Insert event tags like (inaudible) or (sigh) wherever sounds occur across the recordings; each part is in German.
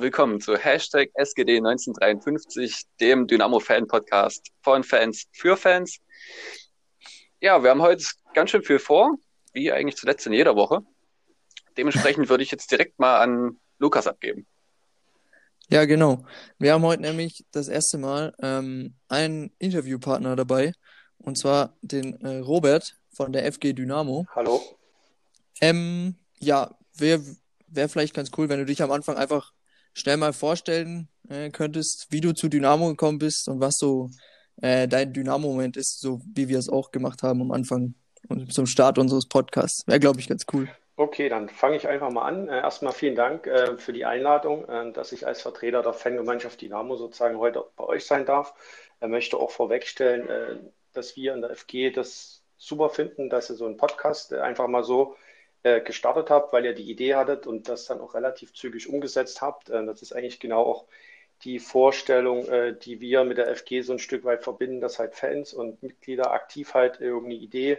willkommen zu Hashtag SGD1953, dem Dynamo-Fan-Podcast von Fans für Fans. Ja, wir haben heute ganz schön viel vor, wie eigentlich zuletzt in jeder Woche. Dementsprechend würde ich jetzt direkt mal an Lukas abgeben. Ja, genau. Wir haben heute nämlich das erste Mal ähm, einen Interviewpartner dabei, und zwar den äh, Robert von der FG Dynamo. Hallo. Ähm, ja, wäre wär vielleicht ganz cool, wenn du dich am Anfang einfach schnell mal vorstellen äh, könntest, wie du zu Dynamo gekommen bist und was so äh, dein Dynamo-Moment ist, so wie wir es auch gemacht haben am Anfang und zum Start unseres Podcasts. Wäre, glaube ich, ganz cool. Okay, dann fange ich einfach mal an. Äh, erstmal vielen Dank äh, für die Einladung, äh, dass ich als Vertreter der Fangemeinschaft Dynamo sozusagen heute bei euch sein darf. Ich möchte auch vorwegstellen, äh, dass wir in der FG das super finden, dass ihr so einen Podcast äh, einfach mal so äh, gestartet habt, weil ihr die Idee hattet und das dann auch relativ zügig umgesetzt habt. das ist eigentlich genau auch die Vorstellung, die wir mit der FG so ein Stück weit verbinden, dass halt Fans und Mitglieder aktiv halt irgendeine Idee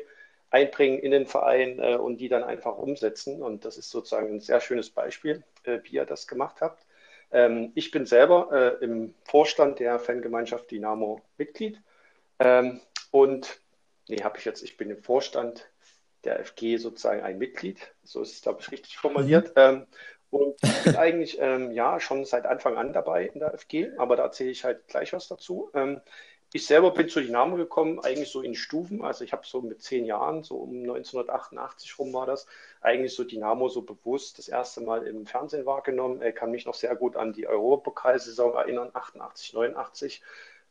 einbringen in den Verein äh, und die dann einfach umsetzen. Und das ist sozusagen ein sehr schönes Beispiel, äh, wie ihr das gemacht habt. Ähm, ich bin selber äh, im Vorstand der Fangemeinschaft Dynamo Mitglied. Ähm, und nee, habe ich jetzt, ich bin im Vorstand der FG sozusagen ein Mitglied. So ist es, glaube ich, richtig formuliert. Mhm. Ähm, und ich bin (laughs) eigentlich ähm, ja schon seit Anfang an dabei in der FG, aber da erzähle ich halt gleich was dazu. Ähm, ich selber bin zu Dynamo gekommen, eigentlich so in Stufen. Also ich habe so mit zehn Jahren, so um 1988 rum war das, eigentlich so Dynamo so bewusst das erste Mal im Fernsehen wahrgenommen. Ich kann mich noch sehr gut an die Europapokalsaison erinnern, 88, 89,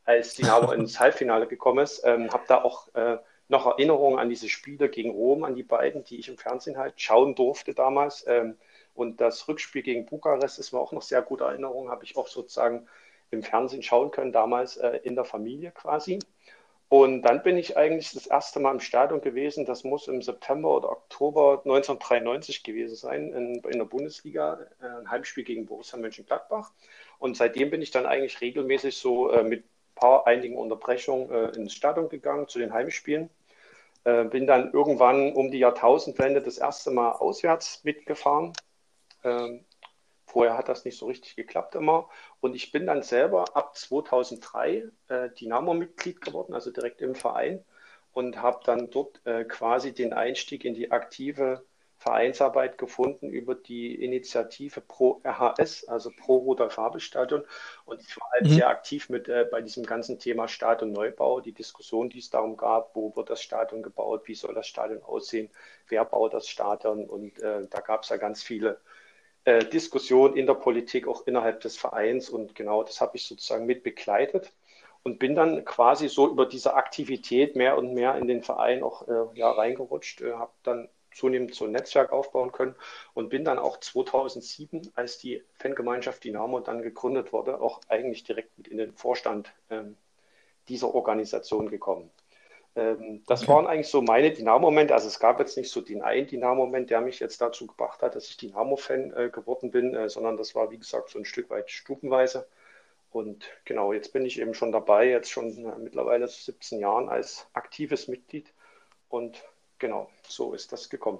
als Dynamo (laughs) ins Halbfinale gekommen ist. Ähm, habe da auch äh, noch Erinnerungen an diese Spiele gegen Rom, an die beiden, die ich im Fernsehen halt schauen durfte damals. Ähm, und das Rückspiel gegen Bukarest ist mir auch noch sehr gute Erinnerung, habe ich auch sozusagen im Fernsehen schauen können, damals äh, in der Familie quasi. Und dann bin ich eigentlich das erste Mal im Stadion gewesen. Das muss im September oder Oktober 1993 gewesen sein, in, in der Bundesliga, äh, ein Heimspiel gegen Borussia Mönchengladbach. Und seitdem bin ich dann eigentlich regelmäßig so äh, mit paar einigen Unterbrechungen äh, ins Stadion gegangen zu den Heimspielen. Äh, bin dann irgendwann um die Jahrtausendwende das erste Mal auswärts mitgefahren. Ähm, Vorher hat das nicht so richtig geklappt immer. Und ich bin dann selber ab 2003 äh, Dynamo-Mitglied geworden, also direkt im Verein und habe dann dort äh, quasi den Einstieg in die aktive Vereinsarbeit gefunden über die Initiative Pro RHS, also Pro Rudolf Habel Und ich war halt mhm. sehr aktiv mit äh, bei diesem ganzen Thema Stadion Neubau, die Diskussion, die es darum gab, wo wird das Stadion gebaut, wie soll das Stadion aussehen, wer baut das Stadion. Und äh, da gab es ja ganz viele äh, Diskussion in der Politik, auch innerhalb des Vereins. Und genau das habe ich sozusagen mit begleitet und bin dann quasi so über diese Aktivität mehr und mehr in den Verein auch äh, ja, reingerutscht, äh, habe dann zunehmend so ein Netzwerk aufbauen können und bin dann auch 2007, als die Fangemeinschaft Dynamo dann gegründet wurde, auch eigentlich direkt mit in den Vorstand ähm, dieser Organisation gekommen. Ähm, das okay. waren eigentlich so meine Dynamo-Momente. Also es gab jetzt nicht so den einen Dynamo-Moment, der mich jetzt dazu gebracht hat, dass ich Dynamo-Fan äh, geworden bin, äh, sondern das war, wie gesagt, so ein Stück weit stufenweise. Und genau, jetzt bin ich eben schon dabei, jetzt schon äh, mittlerweile 17 Jahren als aktives Mitglied. Und genau, so ist das gekommen.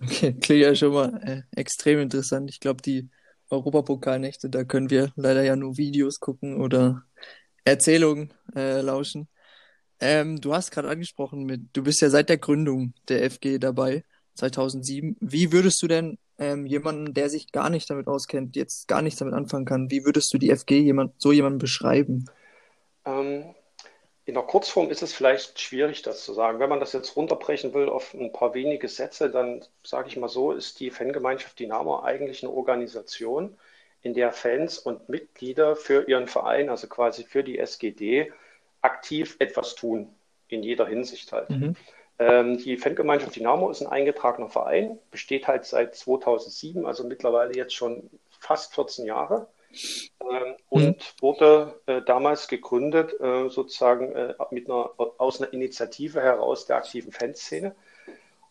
Okay, klingt ja schon mal äh, extrem interessant. Ich glaube, die Europapokalnächte, da können wir leider ja nur Videos gucken oder Erzählungen äh, lauschen. Ähm, du hast gerade angesprochen, mit, du bist ja seit der Gründung der FG dabei, 2007. Wie würdest du denn ähm, jemanden, der sich gar nicht damit auskennt, jetzt gar nichts damit anfangen kann, wie würdest du die FG jemand, so jemanden beschreiben? Ähm, in der Kurzform ist es vielleicht schwierig, das zu sagen. Wenn man das jetzt runterbrechen will auf ein paar wenige Sätze, dann sage ich mal so, ist die Fangemeinschaft Dynamo eigentlich eine Organisation, in der Fans und Mitglieder für ihren Verein, also quasi für die SGD, aktiv etwas tun, in jeder Hinsicht halt. Mhm. Ähm, die Fangemeinschaft Dynamo ist ein eingetragener Verein, besteht halt seit 2007, also mittlerweile jetzt schon fast 14 Jahre. Ähm, und mhm. wurde äh, damals gegründet, äh, sozusagen äh, mit einer, aus einer Initiative heraus der aktiven Fanszene.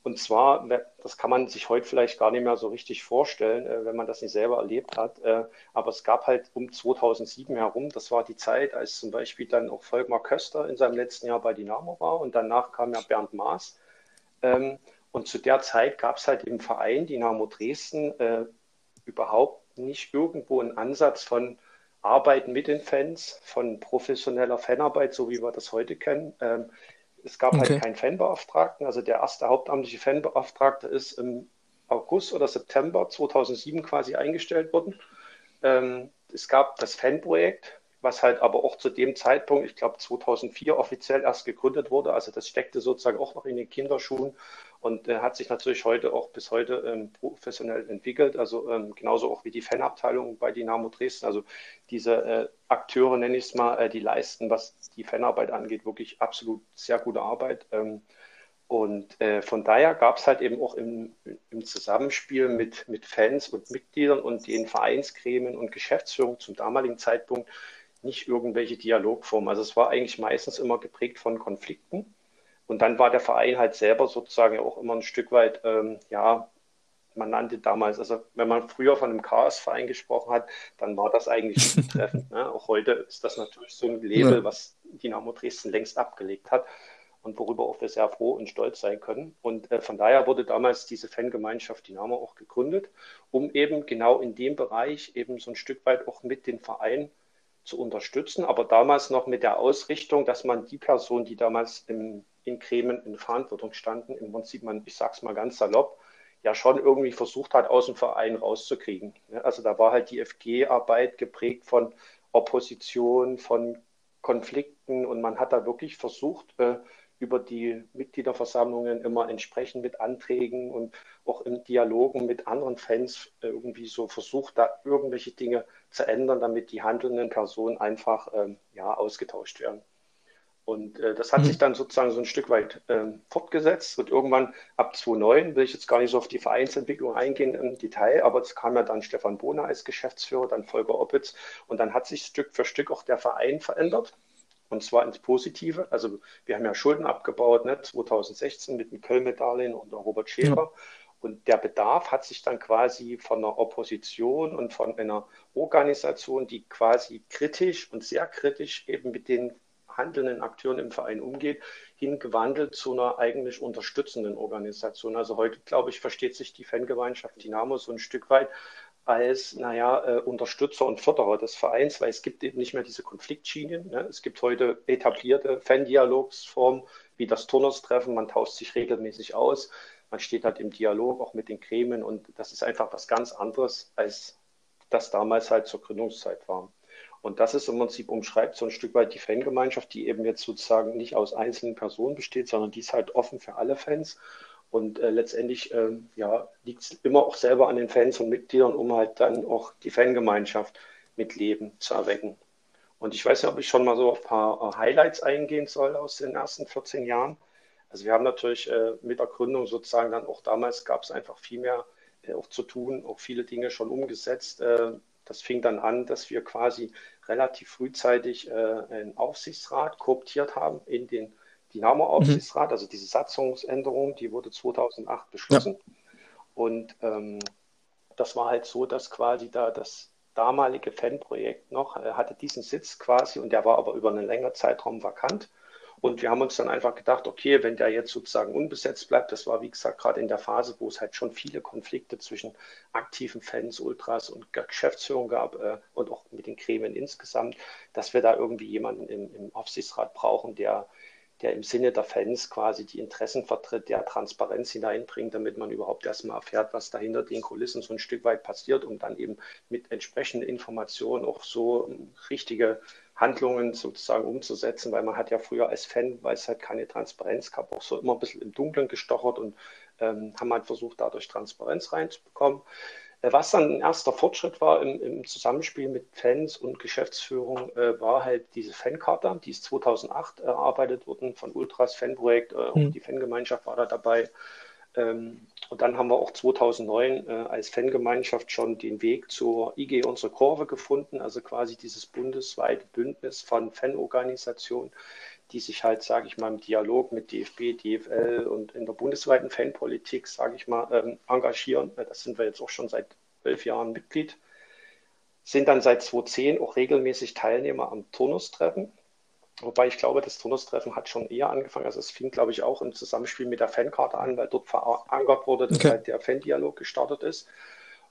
Und zwar, das kann man sich heute vielleicht gar nicht mehr so richtig vorstellen, äh, wenn man das nicht selber erlebt hat. Äh, aber es gab halt um 2007 herum, das war die Zeit, als zum Beispiel dann auch Volkmar Köster in seinem letzten Jahr bei Dynamo war und danach kam ja Bernd Maas. Ähm, und zu der Zeit gab es halt im Verein Dynamo Dresden äh, überhaupt nicht irgendwo einen Ansatz von Arbeit mit den Fans, von professioneller Fanarbeit, so wie wir das heute kennen. Ähm, es gab halt okay. halt keinen Fanbeauftragten. Also der erste hauptamtliche Fanbeauftragte ist im August oder September 2007 quasi eingestellt worden. Ähm, es gab das Fanprojekt, was halt aber auch zu dem Zeitpunkt, ich glaube 2004 offiziell erst gegründet wurde. Also das steckte sozusagen auch noch in den Kinderschuhen und äh, hat sich natürlich heute auch bis heute ähm, professionell entwickelt. Also ähm, genauso auch wie die Fanabteilung bei Dynamo Dresden. Also diese äh, Akteure, nenne ich es mal, äh, die leisten, was die Fanarbeit angeht, wirklich absolut sehr gute Arbeit. Ähm, und äh, von daher gab es halt eben auch im, im Zusammenspiel mit, mit Fans und Mitgliedern und den Vereinsgremien und Geschäftsführung zum damaligen Zeitpunkt nicht irgendwelche Dialogformen. Also es war eigentlich meistens immer geprägt von Konflikten. Und dann war der Verein halt selber sozusagen auch immer ein Stück weit, ähm, ja, man nannte damals, also wenn man früher von einem Chaosverein gesprochen hat, dann war das eigentlich (laughs) treffend. Ne? Auch heute ist das natürlich so ein Label, ja. was Dynamo Dresden längst abgelegt hat und worüber auch wir sehr froh und stolz sein können. Und äh, von daher wurde damals diese Fangemeinschaft Dynamo auch gegründet, um eben genau in dem Bereich eben so ein Stück weit auch mit den Verein zu unterstützen, aber damals noch mit der Ausrichtung, dass man die Personen, die damals im, in Kremen in Verantwortung standen, im Prinzip man, ich sag's mal ganz salopp, ja schon irgendwie versucht hat, aus dem Verein rauszukriegen. Also da war halt die FG-Arbeit geprägt von Opposition, von Konflikten und man hat da wirklich versucht, äh, über die Mitgliederversammlungen immer entsprechend mit Anträgen und auch in Dialogen mit anderen Fans irgendwie so versucht, da irgendwelche Dinge zu ändern, damit die handelnden Personen einfach ähm, ja, ausgetauscht werden. Und äh, das hat mhm. sich dann sozusagen so ein Stück weit ähm, fortgesetzt und irgendwann ab 2009 will ich jetzt gar nicht so auf die Vereinsentwicklung eingehen im Detail, aber es kam ja dann Stefan Bohner als Geschäftsführer, dann Volker Oppitz und dann hat sich Stück für Stück auch der Verein verändert. Und zwar ins Positive. Also wir haben ja Schulden abgebaut, ne, 2016 mit dem Köln-Darlehen unter Robert Schäfer. Ja. Und der Bedarf hat sich dann quasi von einer Opposition und von einer Organisation, die quasi kritisch und sehr kritisch eben mit den handelnden Akteuren im Verein umgeht, hingewandelt zu einer eigentlich unterstützenden Organisation. Also heute, glaube ich, versteht sich die Fangemeinschaft Dynamo so ein Stück weit als, naja, äh, Unterstützer und Förderer des Vereins, weil es gibt eben nicht mehr diese Konfliktschienen. Ne? Es gibt heute etablierte Fan-Dialogsformen wie das Turners-Treffen. Man tauscht sich regelmäßig aus. Man steht halt im Dialog auch mit den Gremien und das ist einfach was ganz anderes, als das damals halt zur Gründungszeit war. Und das ist im Prinzip umschreibt so ein Stück weit die Fangemeinschaft, die eben jetzt sozusagen nicht aus einzelnen Personen besteht, sondern die ist halt offen für alle Fans und äh, letztendlich äh, ja, liegt es immer auch selber an den Fans und Mitgliedern, um halt dann auch die Fangemeinschaft mit Leben zu erwecken. Und ich weiß nicht, ob ich schon mal so ein paar äh, Highlights eingehen soll aus den ersten 14 Jahren. Also wir haben natürlich äh, mit der Gründung sozusagen dann auch damals gab es einfach viel mehr äh, auch zu tun, auch viele Dinge schon umgesetzt. Äh, das fing dann an, dass wir quasi relativ frühzeitig einen Aufsichtsrat kooptiert haben in den Dynamo-Aufsichtsrat, mhm. also diese Satzungsänderung, die wurde 2008 beschlossen. Ja. Und ähm, das war halt so, dass quasi da das damalige Fanprojekt noch äh, hatte diesen Sitz quasi und der war aber über einen längeren Zeitraum vakant. Und wir haben uns dann einfach gedacht, okay, wenn der jetzt sozusagen unbesetzt bleibt, das war wie gesagt gerade in der Phase, wo es halt schon viele Konflikte zwischen aktiven Fans, Ultras und Geschäftsführung gab äh, und auch mit den Gremien insgesamt, dass wir da irgendwie jemanden im, im Aufsichtsrat brauchen, der der im Sinne der Fans quasi die Interessen vertritt, der Transparenz hineinbringt, damit man überhaupt erstmal erfährt, was da hinter den Kulissen so ein Stück weit passiert, um dann eben mit entsprechenden Informationen auch so ähm, richtige Handlungen sozusagen umzusetzen, weil man hat ja früher als Fan, weil es halt keine Transparenz gab, auch so immer ein bisschen im Dunkeln gestochert und ähm, haben halt versucht, dadurch Transparenz reinzubekommen. Was dann ein erster Fortschritt war im, im Zusammenspiel mit Fans und Geschäftsführung, äh, war halt diese Fankarte, die ist 2008 erarbeitet worden von Ultras Fanprojekt, äh, mhm. die Fangemeinschaft war da dabei. Ähm, und dann haben wir auch 2009 äh, als Fangemeinschaft schon den Weg zur IG Unsere Kurve gefunden, also quasi dieses bundesweite Bündnis von Fanorganisationen, die sich halt, sage ich mal, im Dialog mit DFB, DFL und in der bundesweiten Fanpolitik, sage ich mal, ähm, engagieren. Das sind wir jetzt auch schon seit elf Jahren Mitglied. Sind dann seit 2010 auch regelmäßig Teilnehmer am Turnustreffen. Wobei ich glaube, das Turnustreffen hat schon eher angefangen. Also es fing, glaube ich, auch im Zusammenspiel mit der Fankarte an, weil dort verankert wurde, dass okay. halt der Fan-Dialog gestartet ist.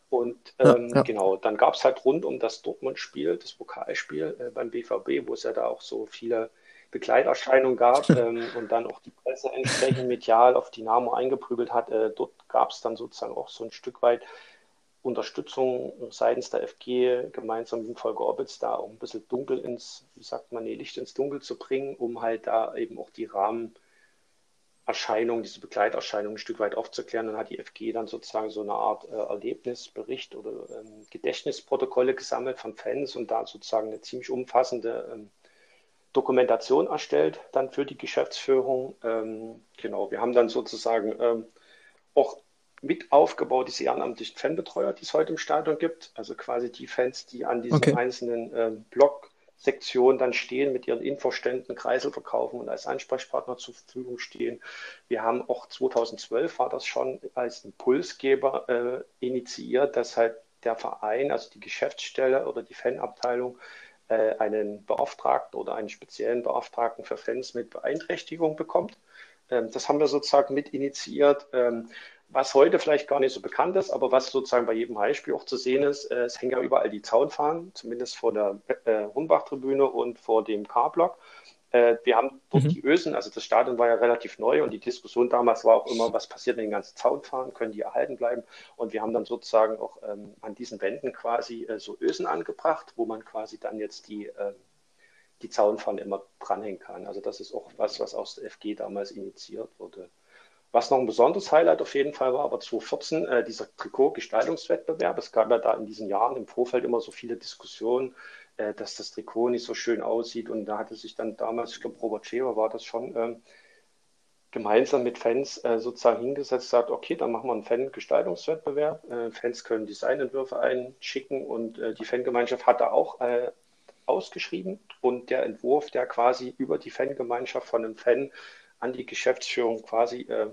Und ähm, ja, ja. genau, dann gab es halt rund um das Dortmund-Spiel, das Pokalspiel äh, beim BVB, wo es ja da auch so viele Begleiterscheinungen gab (laughs) ähm, und dann auch die Presse entsprechend medial auf Dynamo eingeprügelt hat. Äh, dort gab es dann sozusagen auch so ein Stück weit Unterstützung seitens der FG gemeinsam mit Volker Orbitz da auch ein bisschen dunkel ins, wie sagt man, nee, Licht ins Dunkel zu bringen, um halt da eben auch die Rahmenerscheinungen, diese Begleiterscheinungen ein Stück weit aufzuklären. Dann hat die FG dann sozusagen so eine Art äh, Erlebnisbericht oder ähm, Gedächtnisprotokolle gesammelt von Fans und da sozusagen eine ziemlich umfassende ähm, Dokumentation erstellt dann für die Geschäftsführung. Ähm, genau, wir haben dann sozusagen ähm, auch mit aufgebaut, diese ehrenamtlichen Fanbetreuer, die es heute im Stadion gibt. Also quasi die Fans, die an diesen okay. einzelnen äh, Blocksektionen dann stehen, mit ihren Infoständen Kreisel verkaufen und als Ansprechpartner zur Verfügung stehen. Wir haben auch 2012 war das schon als Impulsgeber äh, initiiert, dass halt der Verein, also die Geschäftsstelle oder die Fanabteilung, äh, einen Beauftragten oder einen speziellen Beauftragten für Fans mit Beeinträchtigung bekommt. Ähm, das haben wir sozusagen mit initiiert. Ähm, was heute vielleicht gar nicht so bekannt ist, aber was sozusagen bei jedem Heimspiel auch zu sehen ist, äh, es hängen ja überall die Zaunfahnen, zumindest vor der äh, Rundbach-Tribüne und vor dem K-Block. Äh, wir haben dort mhm. die Ösen, also das Stadion war ja relativ neu und die Diskussion damals war auch immer, was passiert mit den ganzen Zaunfahnen, können die erhalten bleiben? Und wir haben dann sozusagen auch ähm, an diesen Wänden quasi äh, so Ösen angebracht, wo man quasi dann jetzt die, äh, die Zaunfahnen immer dranhängen kann. Also das ist auch was, was aus der FG damals initiiert wurde. Was noch ein besonderes Highlight auf jeden Fall war, aber 2014 äh, dieser Trikot-Gestaltungswettbewerb. Es gab ja da in diesen Jahren im Vorfeld immer so viele Diskussionen, äh, dass das Trikot nicht so schön aussieht. Und da hatte sich dann damals, ich glaube, Robert Scherer war das schon, ähm, gemeinsam mit Fans äh, sozusagen hingesetzt, sagt, okay, dann machen wir einen Fan-Gestaltungswettbewerb. Äh, Fans können Designentwürfe einschicken und äh, die Fangemeinschaft hat da auch äh, ausgeschrieben. Und der Entwurf, der quasi über die Fangemeinschaft von einem Fan an die Geschäftsführung quasi äh,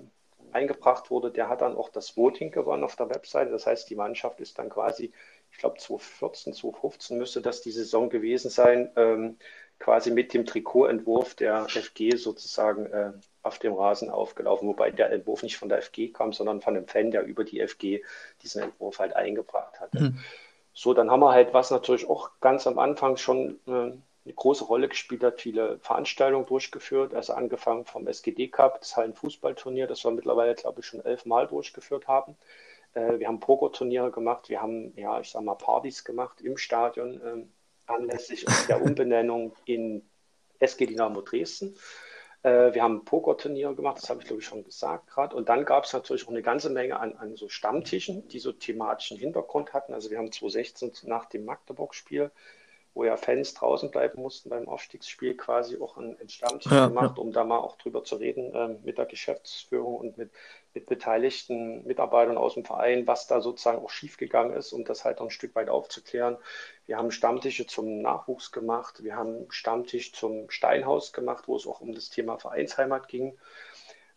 eingebracht wurde, der hat dann auch das Voting gewonnen auf der Webseite. Das heißt, die Mannschaft ist dann quasi, ich glaube 2014, 2015 müsste das die Saison gewesen sein, ähm, quasi mit dem Trikotentwurf der FG sozusagen äh, auf dem Rasen aufgelaufen, wobei der Entwurf nicht von der FG kam, sondern von einem Fan, der über die FG diesen Entwurf halt eingebracht hatte. Mhm. So, dann haben wir halt, was natürlich auch ganz am Anfang schon äh, eine große Rolle gespielt hat, viele Veranstaltungen durchgeführt, also angefangen vom SGD Cup, das Hallenfußballturnier, das wir mittlerweile, glaube ich, schon elfmal durchgeführt haben. Äh, wir haben Pokerturniere gemacht, wir haben, ja, ich sag mal, Partys gemacht im Stadion, äh, anlässlich (laughs) der Umbenennung in SG Dynamo Dresden. Äh, wir haben Pokerturniere gemacht, das habe ich, glaube ich, schon gesagt gerade. Und dann gab es natürlich auch eine ganze Menge an, an so Stammtischen, die so thematischen Hintergrund hatten. Also wir haben 2016 nach dem Magdeburg-Spiel wo ja Fans draußen bleiben mussten beim Aufstiegsspiel, quasi auch ein Stammtisch ja, gemacht, ja. um da mal auch drüber zu reden äh, mit der Geschäftsführung und mit, mit beteiligten Mitarbeitern aus dem Verein, was da sozusagen auch schiefgegangen ist, um das halt auch ein Stück weit aufzuklären. Wir haben Stammtische zum Nachwuchs gemacht, wir haben Stammtisch zum Steinhaus gemacht, wo es auch um das Thema Vereinsheimat ging.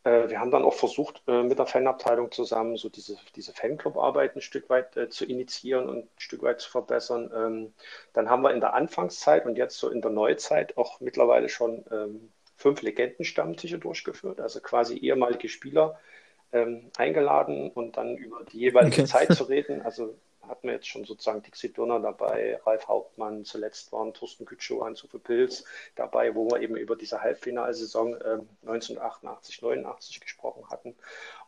Äh, wir haben dann auch versucht, äh, mit der Fanabteilung zusammen so diese, diese Fanclub-Arbeit ein Stück weit äh, zu initiieren und ein Stück weit zu verbessern. Ähm, dann haben wir in der Anfangszeit und jetzt so in der Neuzeit auch mittlerweile schon ähm, fünf Legendenstammtische durchgeführt, also quasi ehemalige Spieler ähm, eingeladen und dann über die jeweilige okay. Zeit zu reden. Also hatten wir jetzt schon sozusagen Dixie Donner dabei, Ralf Hauptmann, zuletzt waren Thorsten Gütschow, Hans-Uwe Pilz dabei, wo wir eben über diese Halbfinalsaison äh, 1988, 89 gesprochen hatten.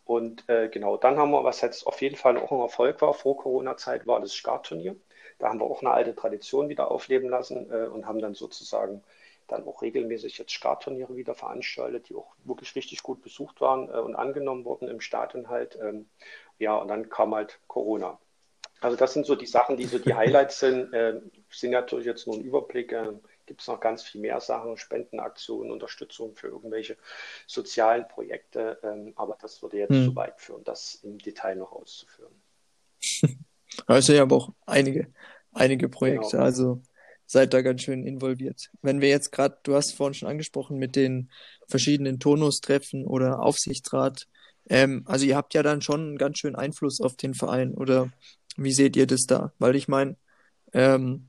Und äh, genau, dann haben wir, was jetzt auf jeden Fall auch ein Erfolg war vor Corona-Zeit, war das Skartturnier. Da haben wir auch eine alte Tradition wieder aufleben lassen äh, und haben dann sozusagen dann auch regelmäßig jetzt Skartturniere wieder veranstaltet, die auch wirklich richtig gut besucht waren äh, und angenommen wurden im Stadion halt. Ähm, ja, und dann kam halt Corona. Also das sind so die Sachen, die so die (laughs) Highlights sind. Äh, sind natürlich jetzt nur ein Überblick. Äh, Gibt es noch ganz viel mehr Sachen, Spendenaktionen, Unterstützung für irgendwelche sozialen Projekte. Ähm, aber das würde jetzt hm. zu weit führen, das im Detail noch auszuführen. (laughs) Also ja, aber auch einige, einige Projekte. Genau. Also seid da ganz schön involviert. Wenn wir jetzt gerade, du hast vorhin schon angesprochen, mit den verschiedenen Tonustreffen oder Aufsichtsrat, ähm, also ihr habt ja dann schon einen ganz schönen Einfluss auf den Verein oder wie seht ihr das da? Weil ich meine, ähm,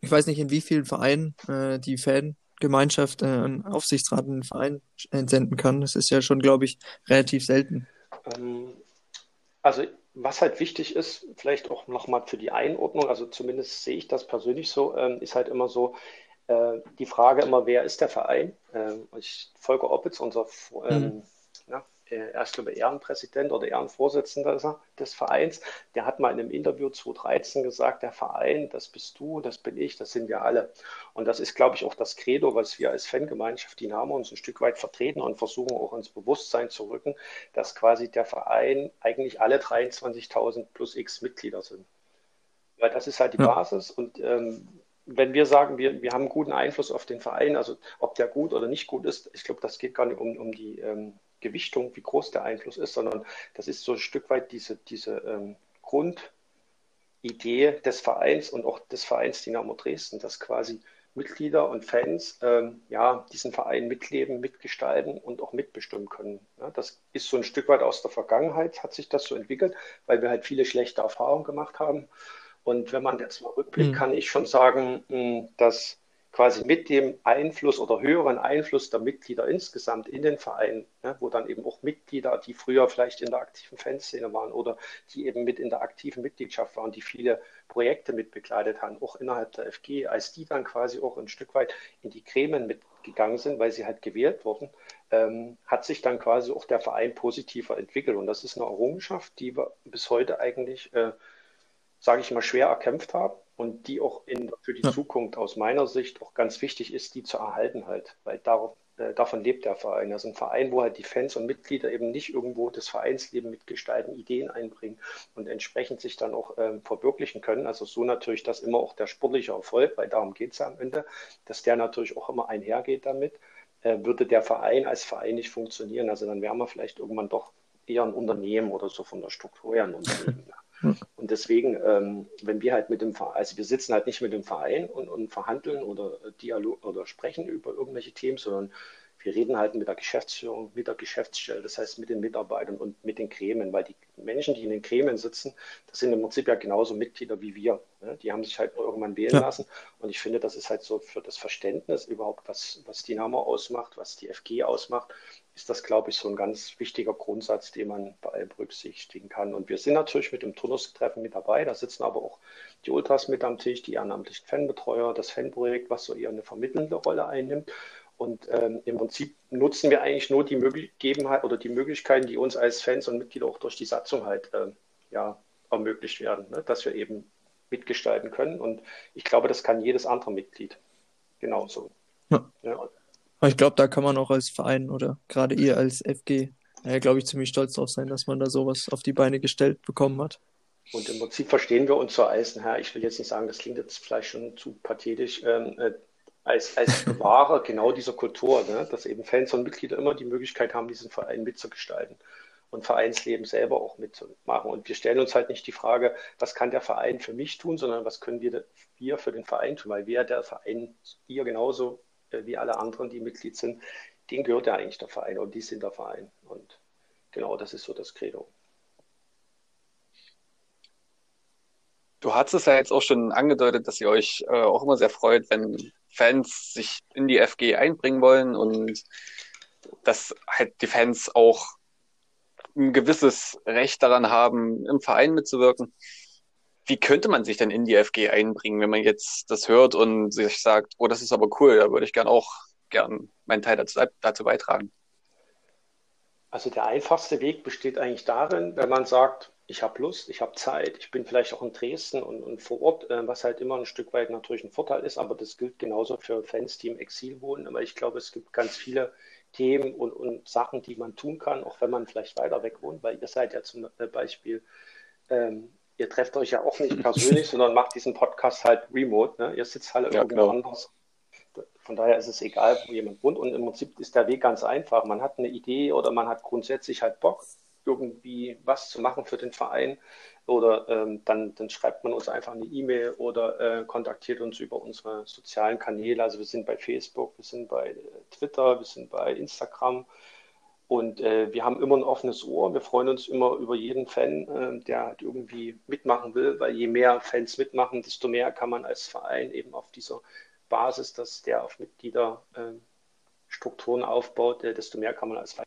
ich weiß nicht, in wie vielen Vereinen äh, die Fangemeinschaft äh, einen Aufsichtsrat in einen Verein entsenden kann. Das ist ja schon, glaube ich, relativ selten. Ähm, also was halt wichtig ist, vielleicht auch nochmal für die Einordnung, also zumindest sehe ich das persönlich so, ähm, ist halt immer so, äh, die Frage immer, wer ist der Verein? Ähm, ich, Volker Oppitz, unser ähm, mhm. na, er ist, glaube ich, Ehrenpräsident oder Ehrenvorsitzender des Vereins, der hat mal in einem Interview 2013 gesagt, der Verein, das bist du, das bin ich, das sind wir alle. Und das ist, glaube ich, auch das Credo, was wir als Fangemeinschaft Dynamo uns ein Stück weit vertreten und versuchen auch ins Bewusstsein zu rücken, dass quasi der Verein eigentlich alle 23.000 plus x Mitglieder sind. Weil das ist halt die ja. Basis und ähm, wenn wir sagen, wir, wir haben einen guten Einfluss auf den Verein, also ob der gut oder nicht gut ist, ich glaube, das geht gar nicht um, um die ähm, Gewichtung, wie groß der Einfluss ist, sondern das ist so ein Stück weit diese, diese ähm, Grundidee des Vereins und auch des Vereins Dynamo Dresden, dass quasi Mitglieder und Fans ähm, ja, diesen Verein mitleben, mitgestalten und auch mitbestimmen können. Ja, das ist so ein Stück weit aus der Vergangenheit, hat sich das so entwickelt, weil wir halt viele schlechte Erfahrungen gemacht haben. Und wenn man jetzt mal rückblickt, mhm. kann ich schon sagen, hm, dass quasi mit dem Einfluss oder höheren Einfluss der Mitglieder insgesamt in den Verein, ne, wo dann eben auch Mitglieder, die früher vielleicht in der aktiven Fanszene waren oder die eben mit in der aktiven Mitgliedschaft waren, die viele Projekte mitbegleitet haben, auch innerhalb der FG, als die dann quasi auch ein Stück weit in die Gremien mitgegangen sind, weil sie halt gewählt wurden, ähm, hat sich dann quasi auch der Verein positiver entwickelt. Und das ist eine Errungenschaft, die wir bis heute eigentlich, äh, sage ich mal, schwer erkämpft haben und die auch in, für die ja. Zukunft aus meiner Sicht auch ganz wichtig ist, die zu erhalten halt, weil darauf, äh, davon lebt der Verein. Also ein Verein, wo halt die Fans und Mitglieder eben nicht irgendwo das Vereinsleben mitgestalten, Ideen einbringen und entsprechend sich dann auch ähm, verwirklichen können. Also so natürlich das immer auch der sportliche Erfolg, weil darum geht es ja am Ende, dass der natürlich auch immer einhergeht damit, äh, würde der Verein als Verein nicht funktionieren. Also dann wären wir vielleicht irgendwann doch eher ein Unternehmen oder so von der Struktur her ein Unternehmen. Und deswegen, ähm, wenn wir halt mit dem Verein, also wir sitzen halt nicht mit dem Verein und, und verhandeln oder Dialog oder sprechen über irgendwelche Themen, sondern wir reden halt mit der Geschäftsführung, mit der Geschäftsstelle, das heißt mit den Mitarbeitern und mit den Gremien, weil die Menschen, die in den Gremien sitzen, das sind im Prinzip ja genauso Mitglieder wie wir. Ne? Die haben sich halt irgendwann wählen ja. lassen. Und ich finde, das ist halt so für das Verständnis überhaupt, was, was Dynamo ausmacht, was die FG ausmacht, ist das, glaube ich, so ein ganz wichtiger Grundsatz, den man berücksichtigen kann. Und wir sind natürlich mit dem Turnustreffen mit dabei. Da sitzen aber auch die Ultras mit am Tisch, die ehrenamtlichen Fanbetreuer, das Fanprojekt, was so eher eine vermittelnde Rolle einnimmt. Und ähm, im Prinzip nutzen wir eigentlich nur die Gegebenheit oder die Möglichkeiten, die uns als Fans und Mitglieder auch durch die Satzung halt äh, ja, ermöglicht werden, ne? dass wir eben mitgestalten können. Und ich glaube, das kann jedes andere Mitglied genauso. Ja. ja. Ich glaube, da kann man auch als Verein oder gerade ihr als FG, ja, glaube ich, ziemlich stolz drauf sein, dass man da sowas auf die Beine gestellt bekommen hat. Und im Prinzip verstehen wir uns so als, Herr, ich will jetzt nicht sagen, das klingt jetzt vielleicht schon zu pathetisch, ähm, äh, als, als (laughs) Bewahrer genau dieser Kultur, ne? dass eben Fans und Mitglieder immer die Möglichkeit haben, diesen Verein mitzugestalten und Vereinsleben selber auch mitzumachen. Und wir stellen uns halt nicht die Frage, was kann der Verein für mich tun, sondern was können wir, wir für den Verein tun, weil wir der Verein, ihr genauso äh, wie alle anderen, die Mitglied sind, denen gehört ja eigentlich der Verein und die sind der Verein. Und genau das ist so das Credo. Du hast es ja jetzt auch schon angedeutet, dass ihr euch äh, auch immer sehr freut, wenn Fans sich in die FG einbringen wollen und dass halt die Fans auch ein gewisses Recht daran haben, im Verein mitzuwirken. Wie könnte man sich denn in die FG einbringen, wenn man jetzt das hört und sich sagt, oh, das ist aber cool, da würde ich gern auch gern meinen Teil dazu, dazu beitragen? Also der einfachste Weg besteht eigentlich darin, wenn man sagt, ich habe Lust, ich habe Zeit, ich bin vielleicht auch in Dresden und, und vor Ort, äh, was halt immer ein Stück weit natürlich ein Vorteil ist, aber das gilt genauso für Fans, die im Exil wohnen. Aber ich glaube, es gibt ganz viele Themen und, und Sachen, die man tun kann, auch wenn man vielleicht weiter weg wohnt, weil ihr seid ja zum Beispiel, ähm, ihr trefft euch ja auch nicht (laughs) persönlich, sondern macht diesen Podcast halt remote. Ne? Ihr sitzt halt ja, irgendwo genau. anders. Von daher ist es egal, wo jemand wohnt. Und im Prinzip ist der Weg ganz einfach. Man hat eine Idee oder man hat grundsätzlich halt Bock irgendwie was zu machen für den Verein. Oder ähm, dann, dann schreibt man uns einfach eine E-Mail oder äh, kontaktiert uns über unsere sozialen Kanäle. Also wir sind bei Facebook, wir sind bei äh, Twitter, wir sind bei Instagram. Und äh, wir haben immer ein offenes Ohr. Wir freuen uns immer über jeden Fan, äh, der halt irgendwie mitmachen will, weil je mehr Fans mitmachen, desto mehr kann man als Verein eben auf dieser Basis, dass der auf Mitgliederstrukturen äh, aufbaut, äh, desto mehr kann man als Verein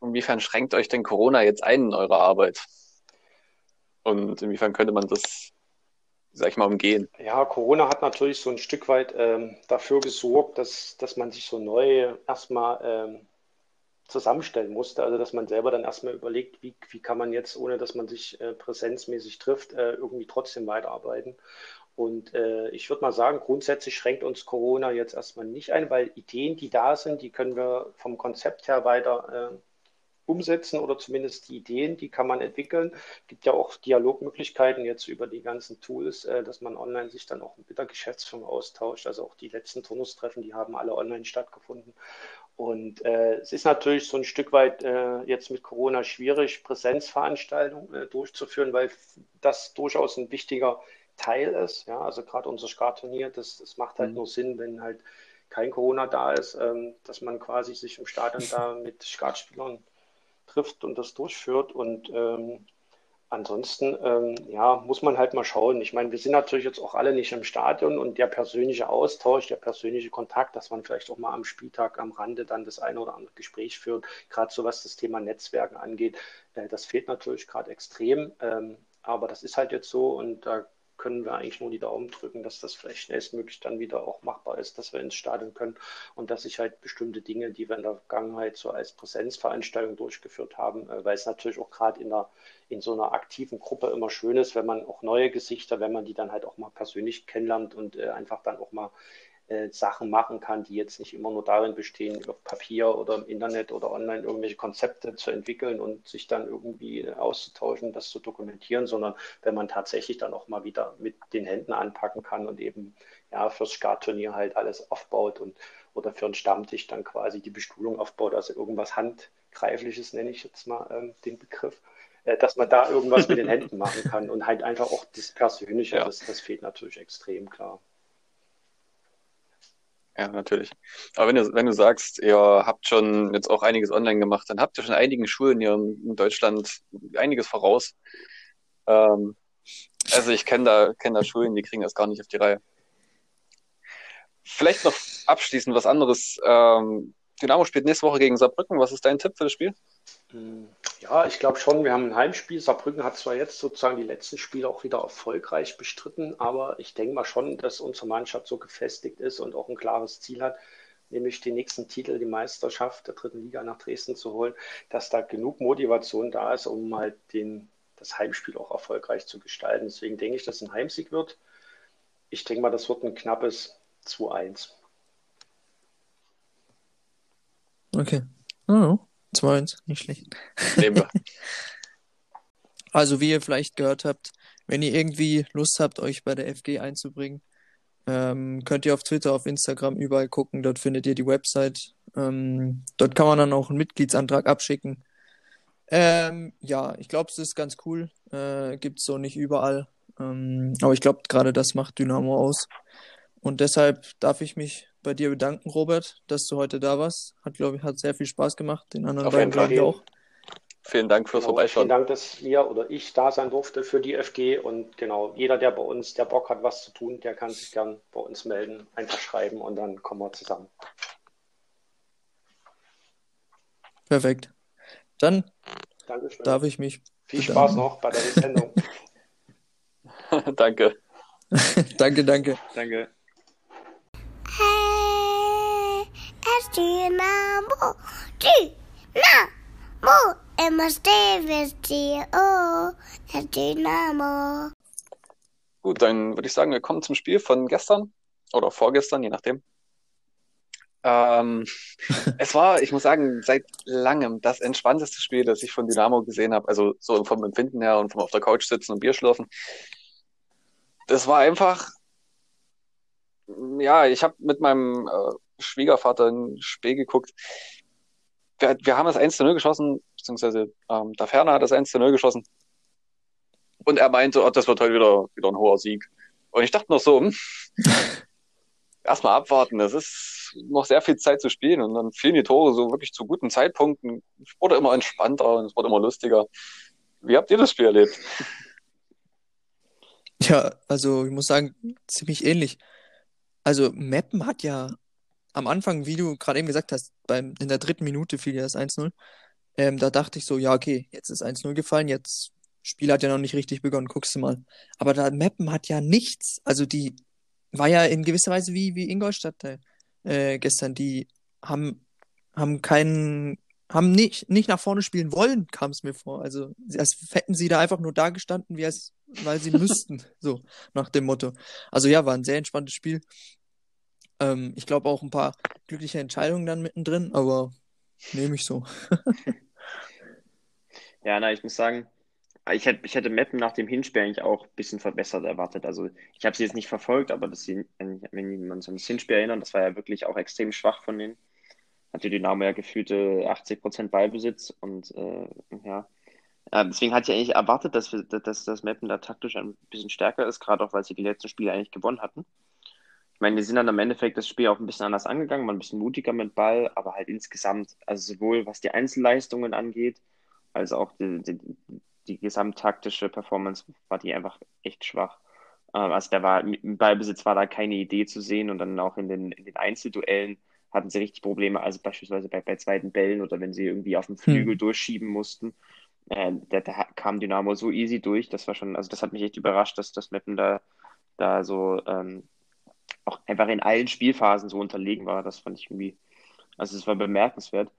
Inwiefern schränkt euch denn Corona jetzt ein in eurer Arbeit? Und inwiefern könnte man das, sag ich mal, umgehen? Ja, Corona hat natürlich so ein Stück weit ähm, dafür gesorgt, dass, dass man sich so neu erstmal ähm, zusammenstellen musste. Also dass man selber dann erstmal überlegt, wie, wie kann man jetzt, ohne dass man sich äh, präsenzmäßig trifft, äh, irgendwie trotzdem weiterarbeiten. Und äh, ich würde mal sagen, grundsätzlich schränkt uns Corona jetzt erstmal nicht ein, weil Ideen, die da sind, die können wir vom Konzept her weiter äh, umsetzen oder zumindest die Ideen, die kann man entwickeln. Es gibt ja auch Dialogmöglichkeiten jetzt über die ganzen Tools, äh, dass man online sich dann auch mit der Geschäftsführung austauscht. Also auch die letzten Turnustreffen, die haben alle online stattgefunden. Und äh, es ist natürlich so ein Stück weit äh, jetzt mit Corona schwierig, Präsenzveranstaltungen äh, durchzuführen, weil das durchaus ein wichtiger Teil ist. Ja, also gerade unser Skat-Turnier, das, das macht halt mhm. nur Sinn, wenn halt kein Corona da ist, ähm, dass man quasi sich im Stadion da mit Skatspielern trifft und das durchführt. Und ähm, ansonsten, ähm, ja, muss man halt mal schauen. Ich meine, wir sind natürlich jetzt auch alle nicht im Stadion und der persönliche Austausch, der persönliche Kontakt, dass man vielleicht auch mal am Spieltag am Rande dann das eine oder andere Gespräch führt, gerade so was das Thema Netzwerken angeht, äh, das fehlt natürlich gerade extrem. Ähm, aber das ist halt jetzt so und da können wir eigentlich nur die Daumen drücken, dass das vielleicht schnellstmöglich dann wieder auch machbar ist, dass wir ins Stadion können und dass sich halt bestimmte Dinge, die wir in der Vergangenheit so als Präsenzveranstaltung durchgeführt haben, äh, weil es natürlich auch gerade in, in so einer aktiven Gruppe immer schön ist, wenn man auch neue Gesichter, wenn man die dann halt auch mal persönlich kennenlernt und äh, einfach dann auch mal äh, Sachen machen kann, die jetzt nicht immer nur darin bestehen, auf Papier oder im Internet oder online irgendwelche Konzepte zu entwickeln und sich dann irgendwie äh, auszutauschen, das zu dokumentieren, sondern wenn man tatsächlich dann auch mal wieder mit den Händen anpacken kann und eben ja fürs Startturnier halt alles aufbaut und oder für einen Stammtisch dann quasi die Bestuhlung aufbaut, also irgendwas Handgreifliches nenne ich jetzt mal ähm, den Begriff äh, dass man da irgendwas mit den Händen machen kann und halt einfach auch das Persönliche, ja. das, das fehlt natürlich extrem klar. Ja, natürlich. Aber wenn du, wenn du sagst, ihr habt schon jetzt auch einiges online gemacht, dann habt ihr schon einigen Schulen hier in Deutschland einiges voraus. Ähm, also ich kenne da, kenn da Schulen, die kriegen das gar nicht auf die Reihe. Vielleicht noch abschließend was anderes. Ähm, Dynamo spielt nächste Woche gegen Saarbrücken. Was ist dein Tipp für das Spiel? Ja, ich glaube schon, wir haben ein Heimspiel. Saarbrücken hat zwar jetzt sozusagen die letzten Spiele auch wieder erfolgreich bestritten, aber ich denke mal schon, dass unsere Mannschaft so gefestigt ist und auch ein klares Ziel hat, nämlich den nächsten Titel, die Meisterschaft der dritten Liga nach Dresden zu holen, dass da genug Motivation da ist, um halt den, das Heimspiel auch erfolgreich zu gestalten. Deswegen denke ich, dass ein Heimsieg wird. Ich denke mal, das wird ein knappes 2-1. Okay. Oh. 2-1, nicht schlecht. Nehmen wir. (laughs) Also, wie ihr vielleicht gehört habt, wenn ihr irgendwie Lust habt, euch bei der FG einzubringen, ähm, könnt ihr auf Twitter, auf Instagram überall gucken. Dort findet ihr die Website. Ähm, dort kann man dann auch einen Mitgliedsantrag abschicken. Ähm, ja, ich glaube, es ist ganz cool. Äh, Gibt es so nicht überall. Ähm, aber ich glaube, gerade das macht Dynamo aus. Und deshalb darf ich mich bei dir bedanken, Robert, dass du heute da warst. Hat, glaube ich, hat sehr viel Spaß gemacht. Den anderen Auf beiden, glaube ich, auch. Vielen Dank fürs genau, Vorbeischauen. Vielen Dank, dass wir oder ich da sein durfte für die FG. Und genau, jeder, der bei uns, der Bock hat, was zu tun, der kann sich gern bei uns melden, einfach schreiben und dann kommen wir zusammen. Perfekt. Dann Dankeschön. darf ich mich. Viel bedanken. Spaß noch bei der Sendung. (laughs) (laughs) danke. danke, danke. Danke. Dynamo, Dynamo, immer stehen wir oh, Dynamo. Gut, dann würde ich sagen, wir kommen zum Spiel von gestern oder vorgestern, je nachdem. Ähm, (laughs) es war, ich muss sagen, seit langem das entspannteste Spiel, das ich von Dynamo gesehen habe. Also so vom Empfinden her und vom auf der Couch sitzen und Bier schlürfen. Das war einfach, ja, ich habe mit meinem äh, Schwiegervater in Spee geguckt. Wir, wir haben das 1 zu 0 geschossen, beziehungsweise ähm, der Ferner hat das 1 zu 0 geschossen. Und er meinte, oh, das wird heute wieder, wieder ein hoher Sieg. Und ich dachte noch so, hm, (laughs) erstmal abwarten, es ist noch sehr viel Zeit zu spielen und dann fielen die Tore so wirklich zu guten Zeitpunkten. Es wurde immer entspannter und es wurde immer lustiger. Wie habt ihr das Spiel erlebt? Ja, also ich muss sagen, ziemlich ähnlich. Also Meppen hat ja am Anfang, wie du gerade eben gesagt hast, beim, in der dritten Minute fiel ja das 1-0. Ähm, da dachte ich so, ja, okay, jetzt ist 1-0 gefallen, jetzt Spiel hat ja noch nicht richtig begonnen, guckst du mal. Aber da Meppen hat ja nichts. Also die war ja in gewisser Weise wie, wie Ingolstadt äh, gestern. Die haben, haben keinen, haben nicht, nicht nach vorne spielen wollen, kam es mir vor. Also als hätten sie da einfach nur da gestanden, wie es, weil sie (laughs) müssten. So, nach dem Motto. Also ja, war ein sehr entspanntes Spiel. Ähm, ich glaube auch ein paar glückliche Entscheidungen dann mittendrin, aber nehme ich so. (laughs) ja, na, ich muss sagen, ich hätte, ich hätte Meppen nach dem Hinspiel eigentlich auch ein bisschen verbessert erwartet. Also ich habe sie jetzt nicht verfolgt, aber das, wenn, man sich an das Hinspiel erinnert, das war ja wirklich auch extrem schwach von denen. Hatte Dynamo ja gefühlte 80% Ballbesitz und äh, ja. Deswegen hatte ich eigentlich erwartet, dass, wir, dass das Meppen da taktisch ein bisschen stärker ist, gerade auch weil sie die letzten Spiele eigentlich gewonnen hatten. Ich meine, die sind dann im Endeffekt das Spiel auch ein bisschen anders angegangen, waren ein bisschen mutiger mit Ball, aber halt insgesamt, also sowohl was die Einzelleistungen angeht, als auch die, die, die gesamttaktische Performance war die einfach echt schwach. Ähm, also da war im Ballbesitz war da keine Idee zu sehen und dann auch in den, in den Einzelduellen hatten sie richtig Probleme, also beispielsweise bei, bei zweiten Bällen oder wenn sie irgendwie auf dem Flügel hm. durchschieben mussten. Äh, da, da, kam Dynamo so easy durch, das war schon, also das hat mich echt überrascht, dass das Meppen da, da so ähm, auch einfach in allen Spielphasen so unterlegen war. Das fand ich irgendwie, also es war bemerkenswert.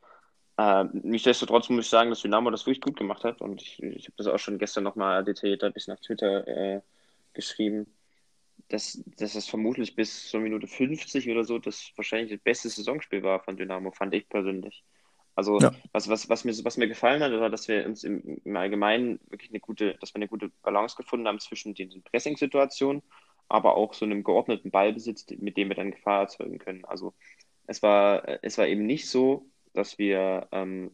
Äh, nichtsdestotrotz muss ich sagen, dass Dynamo das wirklich gut gemacht hat und ich, ich habe das auch schon gestern nochmal detaillierter ein bisschen auf Twitter äh, geschrieben, dass, dass es vermutlich bis zur Minute 50 oder so das wahrscheinlich das beste Saisonspiel war von Dynamo, fand ich persönlich. Also ja. was, was, was, mir, was mir gefallen hat, war, dass wir uns im, im Allgemeinen wirklich eine gute, dass wir eine gute Balance gefunden haben zwischen den Pressing-Situationen, aber auch so einem geordneten Ballbesitz, mit dem wir dann Gefahr erzeugen können. Also es war, es war eben nicht so, dass wir ähm,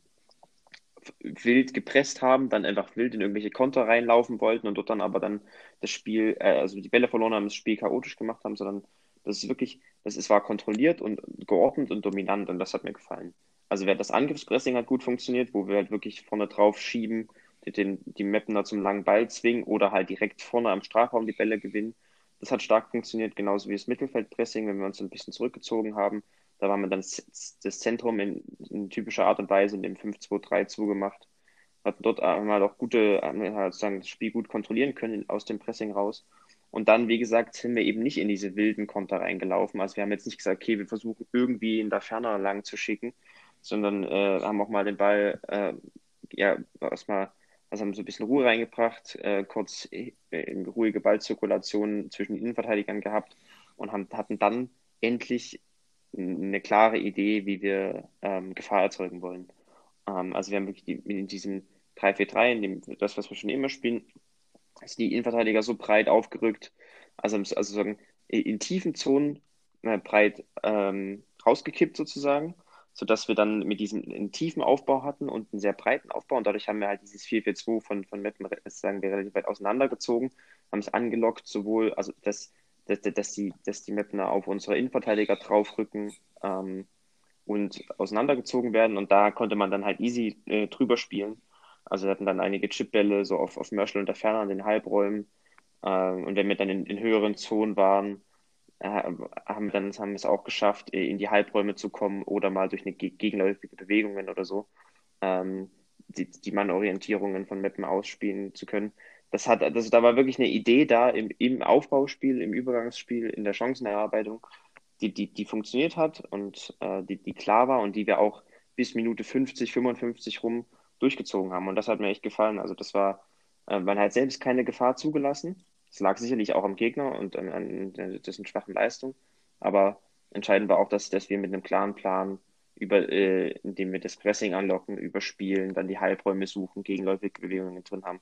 wild gepresst haben, dann einfach wild in irgendwelche Konter reinlaufen wollten und dort dann aber dann das Spiel, äh, also die Bälle verloren haben, das Spiel chaotisch gemacht haben, sondern das ist wirklich, das ist, war kontrolliert und geordnet und dominant und das hat mir gefallen. Also das Angriffspressing hat gut funktioniert, wo wir halt wirklich vorne drauf schieben, den, die Mapner zum langen Ball zwingen oder halt direkt vorne am Strafraum die Bälle gewinnen. Das hat stark funktioniert, genauso wie das Mittelfeldpressing, wenn wir uns ein bisschen zurückgezogen haben. Da haben wir dann das Zentrum in, in typischer Art und Weise in dem 5-2-3 zugemacht. Hatten dort einmal auch gute, halt sozusagen das Spiel gut kontrollieren können aus dem Pressing raus. Und dann, wie gesagt, sind wir eben nicht in diese wilden Konter reingelaufen. Also wir haben jetzt nicht gesagt, okay, wir versuchen irgendwie in der Ferne lang zu schicken, sondern äh, haben auch mal den Ball, äh, ja, erstmal, also haben so ein bisschen Ruhe reingebracht, äh, kurz äh, ruhige Ballzirkulation zwischen den Innenverteidigern gehabt und haben, hatten dann endlich eine klare Idee, wie wir ähm, Gefahr erzeugen wollen. Ähm, also wir haben wirklich die, in diesem 3-4-3, in dem, das, was wir schon immer spielen, ist die Innenverteidiger so breit aufgerückt, also, also sagen, in tiefen Zonen äh, breit ähm, rausgekippt sozusagen, sodass wir dann mit diesem einen tiefen Aufbau hatten und einen sehr breiten Aufbau und dadurch haben wir halt dieses 4-4-2 von, von Meppen, sagen wir, relativ weit auseinandergezogen, haben es angelockt, sowohl, also das dass, dass, die, dass die Mapner auf unsere Innenverteidiger draufrücken ähm, und auseinandergezogen werden. Und da konnte man dann halt easy äh, drüber spielen. Also wir hatten dann einige Chipbälle so auf, auf Merschel und der Ferne an den Halbräumen. Ähm, und wenn wir dann in, in höheren Zonen waren, haben, wir dann, haben es auch geschafft, äh, in die Halbräume zu kommen oder mal durch eine gegenläufige Bewegungen oder so ähm, die, die Mannorientierungen von Mappen ausspielen zu können das hat, also da war wirklich eine Idee da im, im Aufbauspiel, im Übergangsspiel, in der Chancenerarbeitung, die, die, die funktioniert hat und äh, die, die klar war und die wir auch bis Minute 50, 55 rum durchgezogen haben. Und das hat mir echt gefallen. Also das war, äh, man hat selbst keine Gefahr zugelassen. Das lag sicherlich auch am Gegner und an, an dessen schwachen Leistung. Aber entscheidend war auch, dass, dass wir mit einem klaren Plan über, äh, indem wir das Pressing anlocken, überspielen, dann die Halbräume suchen, gegenläufige Bewegungen drin haben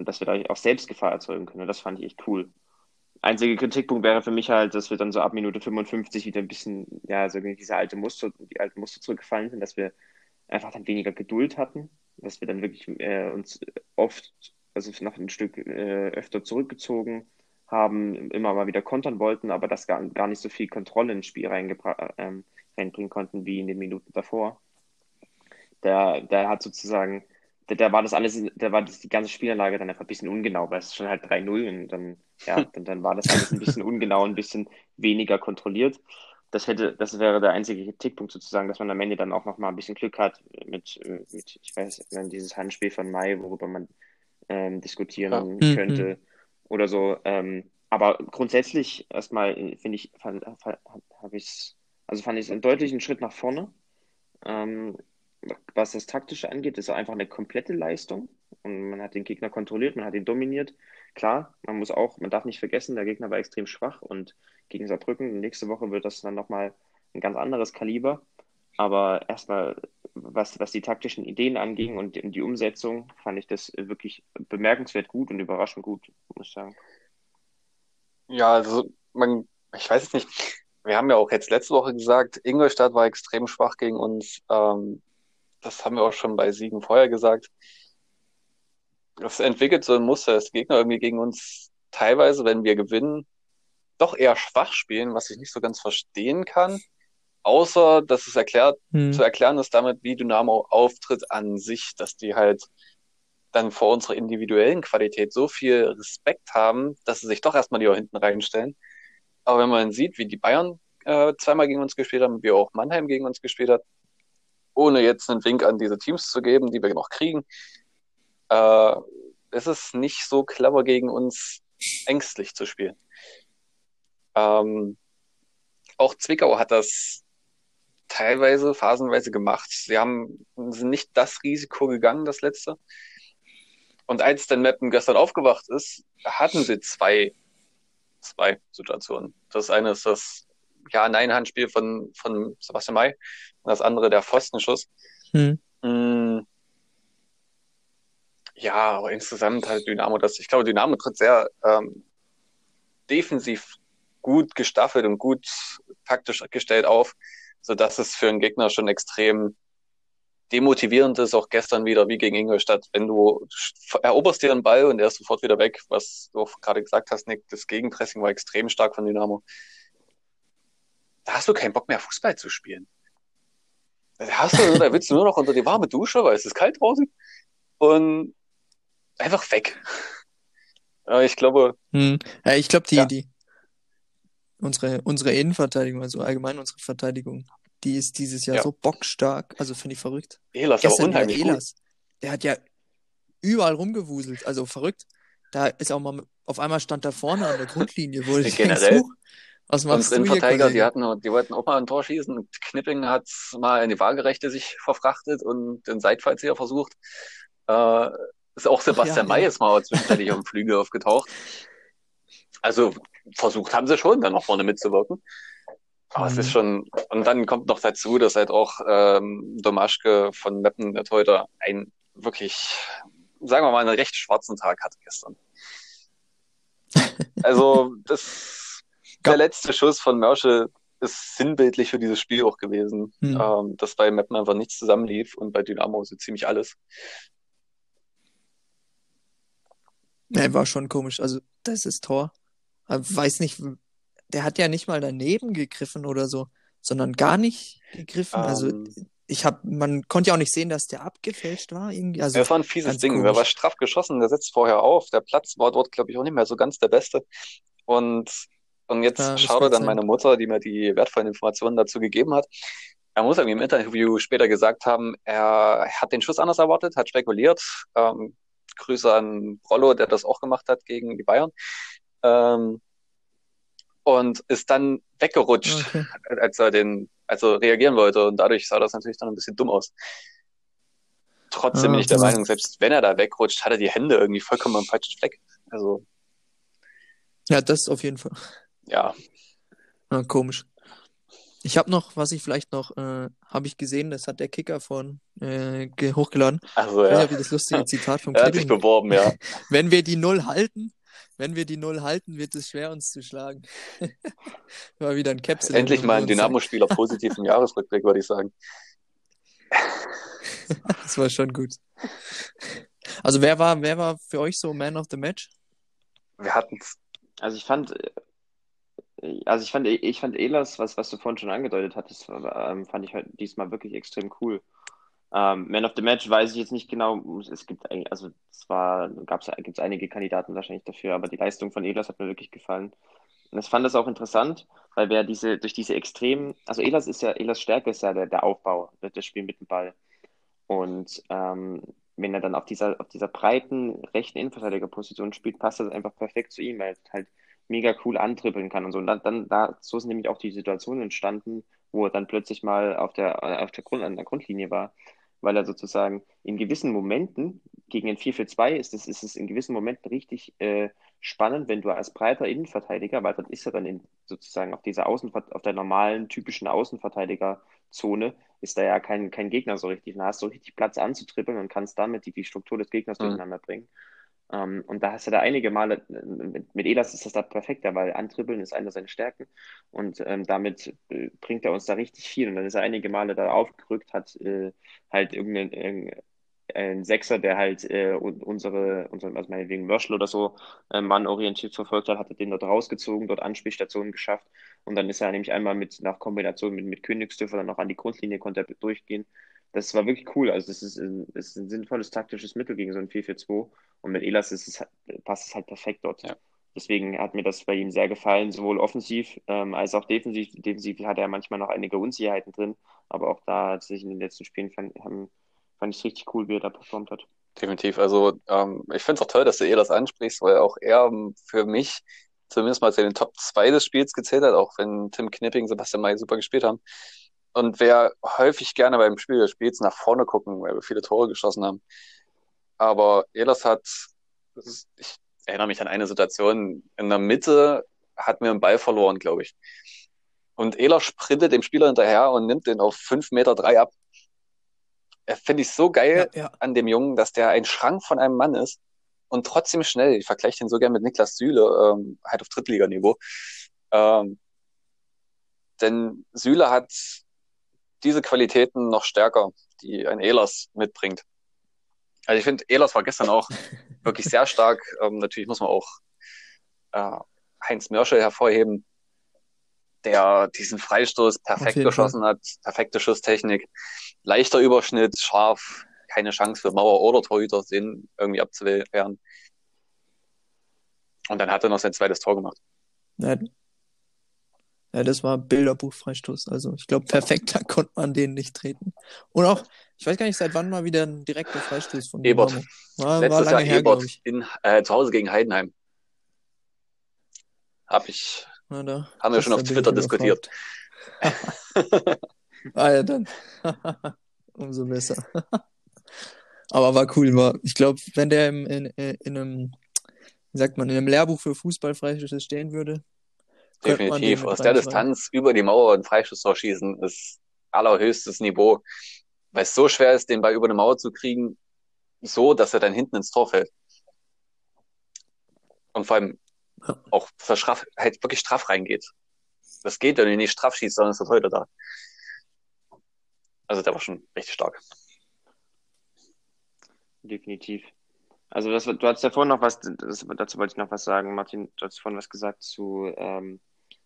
und dass wir da auch selbst Gefahr erzeugen können. Und das fand ich echt cool. Einziger Kritikpunkt wäre für mich halt, dass wir dann so ab Minute 55 wieder ein bisschen, ja, so diese alte Muster, die alten Muster zurückgefallen sind, dass wir einfach dann weniger Geduld hatten, dass wir dann wirklich äh, uns oft, also noch ein Stück äh, öfter zurückgezogen haben, immer mal wieder kontern wollten, aber das gar, gar nicht so viel Kontrolle ins Spiel ähm, reinbringen konnten wie in den Minuten davor. Da, da hat sozusagen da, da, war das alles, da war das, die ganze Spielanlage dann einfach ein bisschen ungenau, weil es schon halt 3-0 und dann, ja, (laughs) dann, dann war das alles ein bisschen ungenau, ein bisschen weniger kontrolliert. Das hätte, das wäre der einzige Kritikpunkt sozusagen, dass man am Ende dann auch noch mal ein bisschen Glück hat mit, mit ich weiß, dieses Handspiel von Mai, worüber man ähm, diskutieren Ja. Mhm. könnte oder so. Ähm, aber grundsätzlich erstmal äh, finde ich, fand, habe ich also fand ich es einen deutlichen Schritt nach vorne. Ähm, was das Taktische angeht, ist einfach eine komplette Leistung. Und man hat den Gegner kontrolliert, man hat ihn dominiert. Klar, man muss auch, man darf nicht vergessen, der Gegner war extrem schwach und gegen Saarbrücken nächste Woche wird das dann nochmal ein ganz anderes Kaliber. Aber erstmal, was, was die taktischen Ideen anging und die, Umsetzung, fand ich das wirklich bemerkenswert gut und überraschend gut, muss ich sagen. Ja, also man, ich weiß es nicht. Wir haben ja auch jetzt letzte Woche gesagt, Ingolstadt war extrem schwach gegen uns. Ähm, das haben wir auch schon bei Siegen vorher gesagt. Es entwickelt so ein Muster, dass Gegner irgendwie gegen uns teilweise, wenn wir gewinnen, doch eher schwach spielen, was ich nicht so ganz verstehen kann. Außer, dass es erklärt, Hm. zu erklären ist damit, wie Dynamo auftritt an sich, dass die halt dann vor unserer individuellen Qualität so viel Respekt haben, dass sie sich doch erstmal lieber hinten reinstellen. Aber wenn man sieht, wie die Bayern äh, zweimal gegen uns gespielt haben, wie auch Mannheim gegen uns gespielt hat, ohne jetzt einen Wink an diese Teams zu geben, die wir noch kriegen, äh, ist es nicht so clever gegen uns ängstlich zu spielen. Ähm, auch Zwickau hat das teilweise, phasenweise gemacht. Sie haben, sind nicht das Risiko gegangen, das letzte. Und als dann Meppen gestern aufgewacht ist, hatten sie zwei, zwei Situationen. Das eine ist das Ja-Nein-Handspiel von, von Sebastian May und das andere der Pfostenschuss. Hm. Mm. Ja, aber insgesamt halt Dynamo das. Ich glaube, Dynamo tritt sehr ähm, defensiv gut gestaffelt und gut taktisch gestellt auf, sodass es für einen Gegner schon extrem demotivierend ist, auch gestern wieder wie gegen Ingolstadt, wenn du eroberst dir einen Ball und er ist sofort wieder weg, was du auch gerade gesagt hast, Nick, das Gegenpressing war extrem stark von Dynamo. Da hast du keinen Bock mehr, Fußball zu spielen. Da hast du, da willst du nur noch unter die warme Dusche, weil es ist kalt draußen und einfach weg. (laughs) Ja, ich glaube, Hm. Ja, ich glaube, die, Ja. die, unsere, unsere Innenverteidigung, also allgemein unsere Verteidigung, die ist dieses Jahr Ja. so bockstark. Also finde ich verrückt. Ehlers aber Gestern unheimlich. Ehlers. Der hat ja überall rumgewuselt. Also verrückt. Da ist auch mal, auf einmal stand da vorne an der Grundlinie, wo ich Generell. denkst, was machst Unsere Innenverteidiger, die hatten, die wollten auch mal ein Tor schießen. Und Knipping hat mal in die Waagerechte sich verfrachtet und den Seitfallzieher versucht. Äh, ist auch Sebastian ja, May ja. jetzt mal zwischenzeitlich auf dem Flügel aufgetaucht. Also versucht haben sie schon, dann noch vorne mitzuwirken. Aber es Mhm. ist schon, und dann kommt noch dazu, dass halt auch ähm, Domaschke von Meppen, Torhüter, ein wirklich, sagen wir mal, einen recht schwarzen Tag hatte gestern. (laughs) Also das, der letzte Schuss von Merschel ist sinnbildlich für dieses Spiel auch gewesen, Hm. ähm, dass bei Meppen einfach nichts zusammenlief und bei Dynamo so ziemlich alles. Nee, war schon komisch. Also, das ist Tor. Weiß nicht, der hat ja nicht mal daneben gegriffen oder so, sondern gar nicht gegriffen. Also, Ähm, ich hab, man konnte ja auch nicht sehen, dass der abgefälscht war irgendwie. Also, das war ein fieses Ding. komisch. Wer war straff geschossen, der setzt vorher auf. Der Platz war dort, glaube ich, auch nicht mehr so ganz der beste. Und, und jetzt Ja, wird dann sein. meine Mutter, die mir die wertvollen Informationen dazu gegeben hat. Er muss irgendwie im Interview später gesagt haben, er hat den Schuss anders erwartet, hat spekuliert. Ähm, Grüße an Rollo, der das auch gemacht hat gegen die Bayern. Ähm, und ist dann weggerutscht, Okay. (laughs) als er den, also reagieren wollte. Und dadurch sah das natürlich dann ein bisschen dumm aus. Trotzdem Ah, bin ich der. Meinung, selbst wenn er da wegrutscht, hat er die Hände irgendwie vollkommen am falschen Fleck. Also, Ja, das auf jeden Fall. ja. Ah, komisch. Ich habe noch, was ich vielleicht noch, äh, habe ich gesehen, das hat der Kicker von äh, ge- hochgeladen. Also, Ich weiß ja. ob ihr das lustige (laughs) Zitat vom Er hat sich beworben, ja. (laughs) Wenn wir die Null halten, wenn wir die Null halten, wird es schwer, uns zu schlagen. (laughs) War wieder ein Capsule. Endlich mal ein Dynamo-Spieler positiv im (laughs) Jahresrückblick, würde ich sagen. (laughs) Das war schon gut. Also wer war, wer war für euch so Man of the Match? Wir hatten's. Also ich fand, äh, also ich fand, ich fand Elas, was, was du vorhin schon angedeutet hattest, ähm, fand ich halt diesmal wirklich extrem cool. Ähm, Man of the Match weiß ich jetzt nicht genau. Es gibt also zwar gibt es einige Kandidaten wahrscheinlich dafür, aber die Leistung von Elas hat mir wirklich gefallen. Und ich fand das auch interessant, weil wer diese, durch diese extremen, also Elas ist ja, Elas Stärke ist ja der, der Aufbau, das Spiel mit dem Ball. Und ähm, wenn er dann auf dieser, auf dieser breiten rechten Innenverteidigerposition spielt, passt das einfach perfekt zu ihm, weil er halt mega cool antribbeln kann und so. Und dann, dann da, so sind nämlich auch die Situationen entstanden, wo er dann plötzlich mal auf der, auf der, Grund, an der Grundlinie war, weil er sozusagen in gewissen Momenten, gegen ein 4-4-2 ist es, ist es in gewissen Momenten richtig äh, spannend, wenn du als breiter Innenverteidiger, weil dann ist er dann in, sozusagen auf dieser Außen, auf der normalen, typischen Außenverteidigerzone, ist da ja kein, kein Gegner so richtig. Da hast du richtig Platz anzutrippeln und kannst damit die, die Struktur des Gegners mhm. durcheinander bringen. Um, ähm, und da hast du da einige Male, mit, mit Elas ist das da perfekter, weil Antribbeln ist eine seiner Stärken und ähm, damit äh, bringt er uns da richtig viel. Und dann ist er einige Male da aufgerückt, hat äh, halt irgendeinen irgendein, ein Sechser, der halt äh, unsere, unsere, also meinetwegen Mörschel oder so, äh, Mann orientiert verfolgt hat, hat er den dort rausgezogen, dort Anspielstationen geschafft und dann ist er nämlich einmal mit nach Kombination mit, mit Königsdörfer dann noch an die Grundlinie, konnte er durchgehen. Das war wirklich cool. Also das ist, das ist ein sinnvolles taktisches Mittel gegen so ein 4-4-2 und mit Elas ist es, passt es halt perfekt dort. Ja. Deswegen hat mir das bei ihm sehr gefallen, sowohl offensiv ähm, als auch defensiv. Defensiv hat er manchmal noch einige Unsicherheiten drin, aber auch da hat sich in den letzten Spielen fand, haben, fand ich es richtig cool, wie er da performt hat. Definitiv. Also ähm, ich finde es auch toll, dass du Elas ansprichst, weil auch er ähm, für mich zumindest mal zu den Top 2 des Spiels gezählt hat, auch wenn Tim Knipping, Sebastian May super gespielt haben. Und wer häufig gerne beim Spiel des Spiels nach vorne gucken, weil wir viele Tore geschossen haben. Aber Elas hat, ich erinnere mich an eine Situation, in der Mitte hat mir einen Ball verloren, glaube ich. Und Elas sprintet dem Spieler hinterher und nimmt den auf 5 Meter drei ab. Finde ich so geil ja, ja. an dem Jungen, dass der ein Schrank von einem Mann ist und trotzdem schnell. Ich vergleiche den so gern mit Niklas Süle, ähm, halt auf Drittliganiveau. Ähm, denn Süle hat diese Qualitäten noch stärker, die ein Ehlers mitbringt. Also ich finde, Ehlers war gestern auch (laughs) wirklich sehr stark. Ähm, natürlich muss man auch äh, Heinz Mörschel hervorheben, der diesen Freistoß perfekt geschossen hat, perfekte Schusstechnik, leichter Überschnitt, scharf, keine Chance für Mauer oder Torhüter, den irgendwie abzuwehren. Und dann hat er noch sein zweites Tor gemacht. Ja, ja, das war Bilderbuch-Freistoß. Also ich glaube, perfekter konnte man den nicht treten. Und auch, ich weiß gar nicht, seit wann mal wieder ein direkter Freistoß von Ebert. War, Letztes war Jahr her, Ebert in, äh, zu Hause gegen Heidenheim. Hab ich, Na, da, haben wir schon auf Twitter diskutiert. (laughs) ah ja, dann. (laughs) Umso besser. (laughs) Aber war cool, war, ich glaube, wenn der im, in, in einem, wie sagt man, in einem Lehrbuch für Fußballfreistoß stehen würde, Definitiv. Aus der Distanz über die Mauer und Freistoßtor schießen ist allerhöchstes Niveau. Weil es so schwer ist, den Ball über eine Mauer zu kriegen, so, dass er dann hinten ins Tor fällt. Und vor allem auch straff, halt wirklich straff reingeht. Das geht, wenn du nicht straff schießt, sondern ist das heute da. Also der war schon richtig stark. Definitiv. Also das, du hast ja vorhin noch was, das, dazu wollte ich noch was sagen, Martin, du hast vorhin was gesagt zu ähm,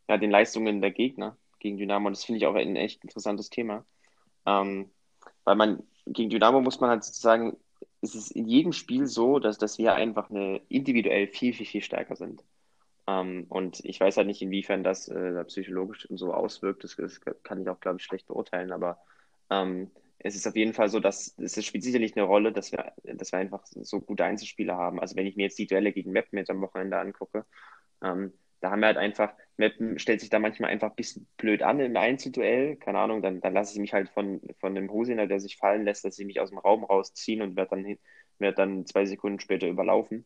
ja, den Leistungen der Gegner gegen Dynamo. Und das finde ich auch ein echt interessantes Thema. Ähm, weil man, gegen Dynamo muss man halt sozusagen, es ist in jedem Spiel so, dass, dass wir einfach eine individuell viel, viel, viel stärker sind. Ähm, und ich weiß halt nicht, inwiefern das äh, psychologisch so auswirkt. Das, das, kann ich auch, glaube ich, schlecht beurteilen, aber ähm, es ist auf jeden Fall so, dass es spielt sicherlich eine Rolle, dass wir, dass wir einfach so gute Einzelspieler haben. Also wenn ich mir jetzt die Duelle gegen jetzt am Wochenende angucke, ähm, da haben wir halt einfach, Meppen stellt sich da manchmal einfach ein bisschen blöd an im Einzelduell. Keine Ahnung, dann, dann lasse ich mich halt von, von dem Hosiner, der sich fallen lässt, dass sie mich aus dem Raum rausziehen und werde dann, werd dann zwei Sekunden später überlaufen.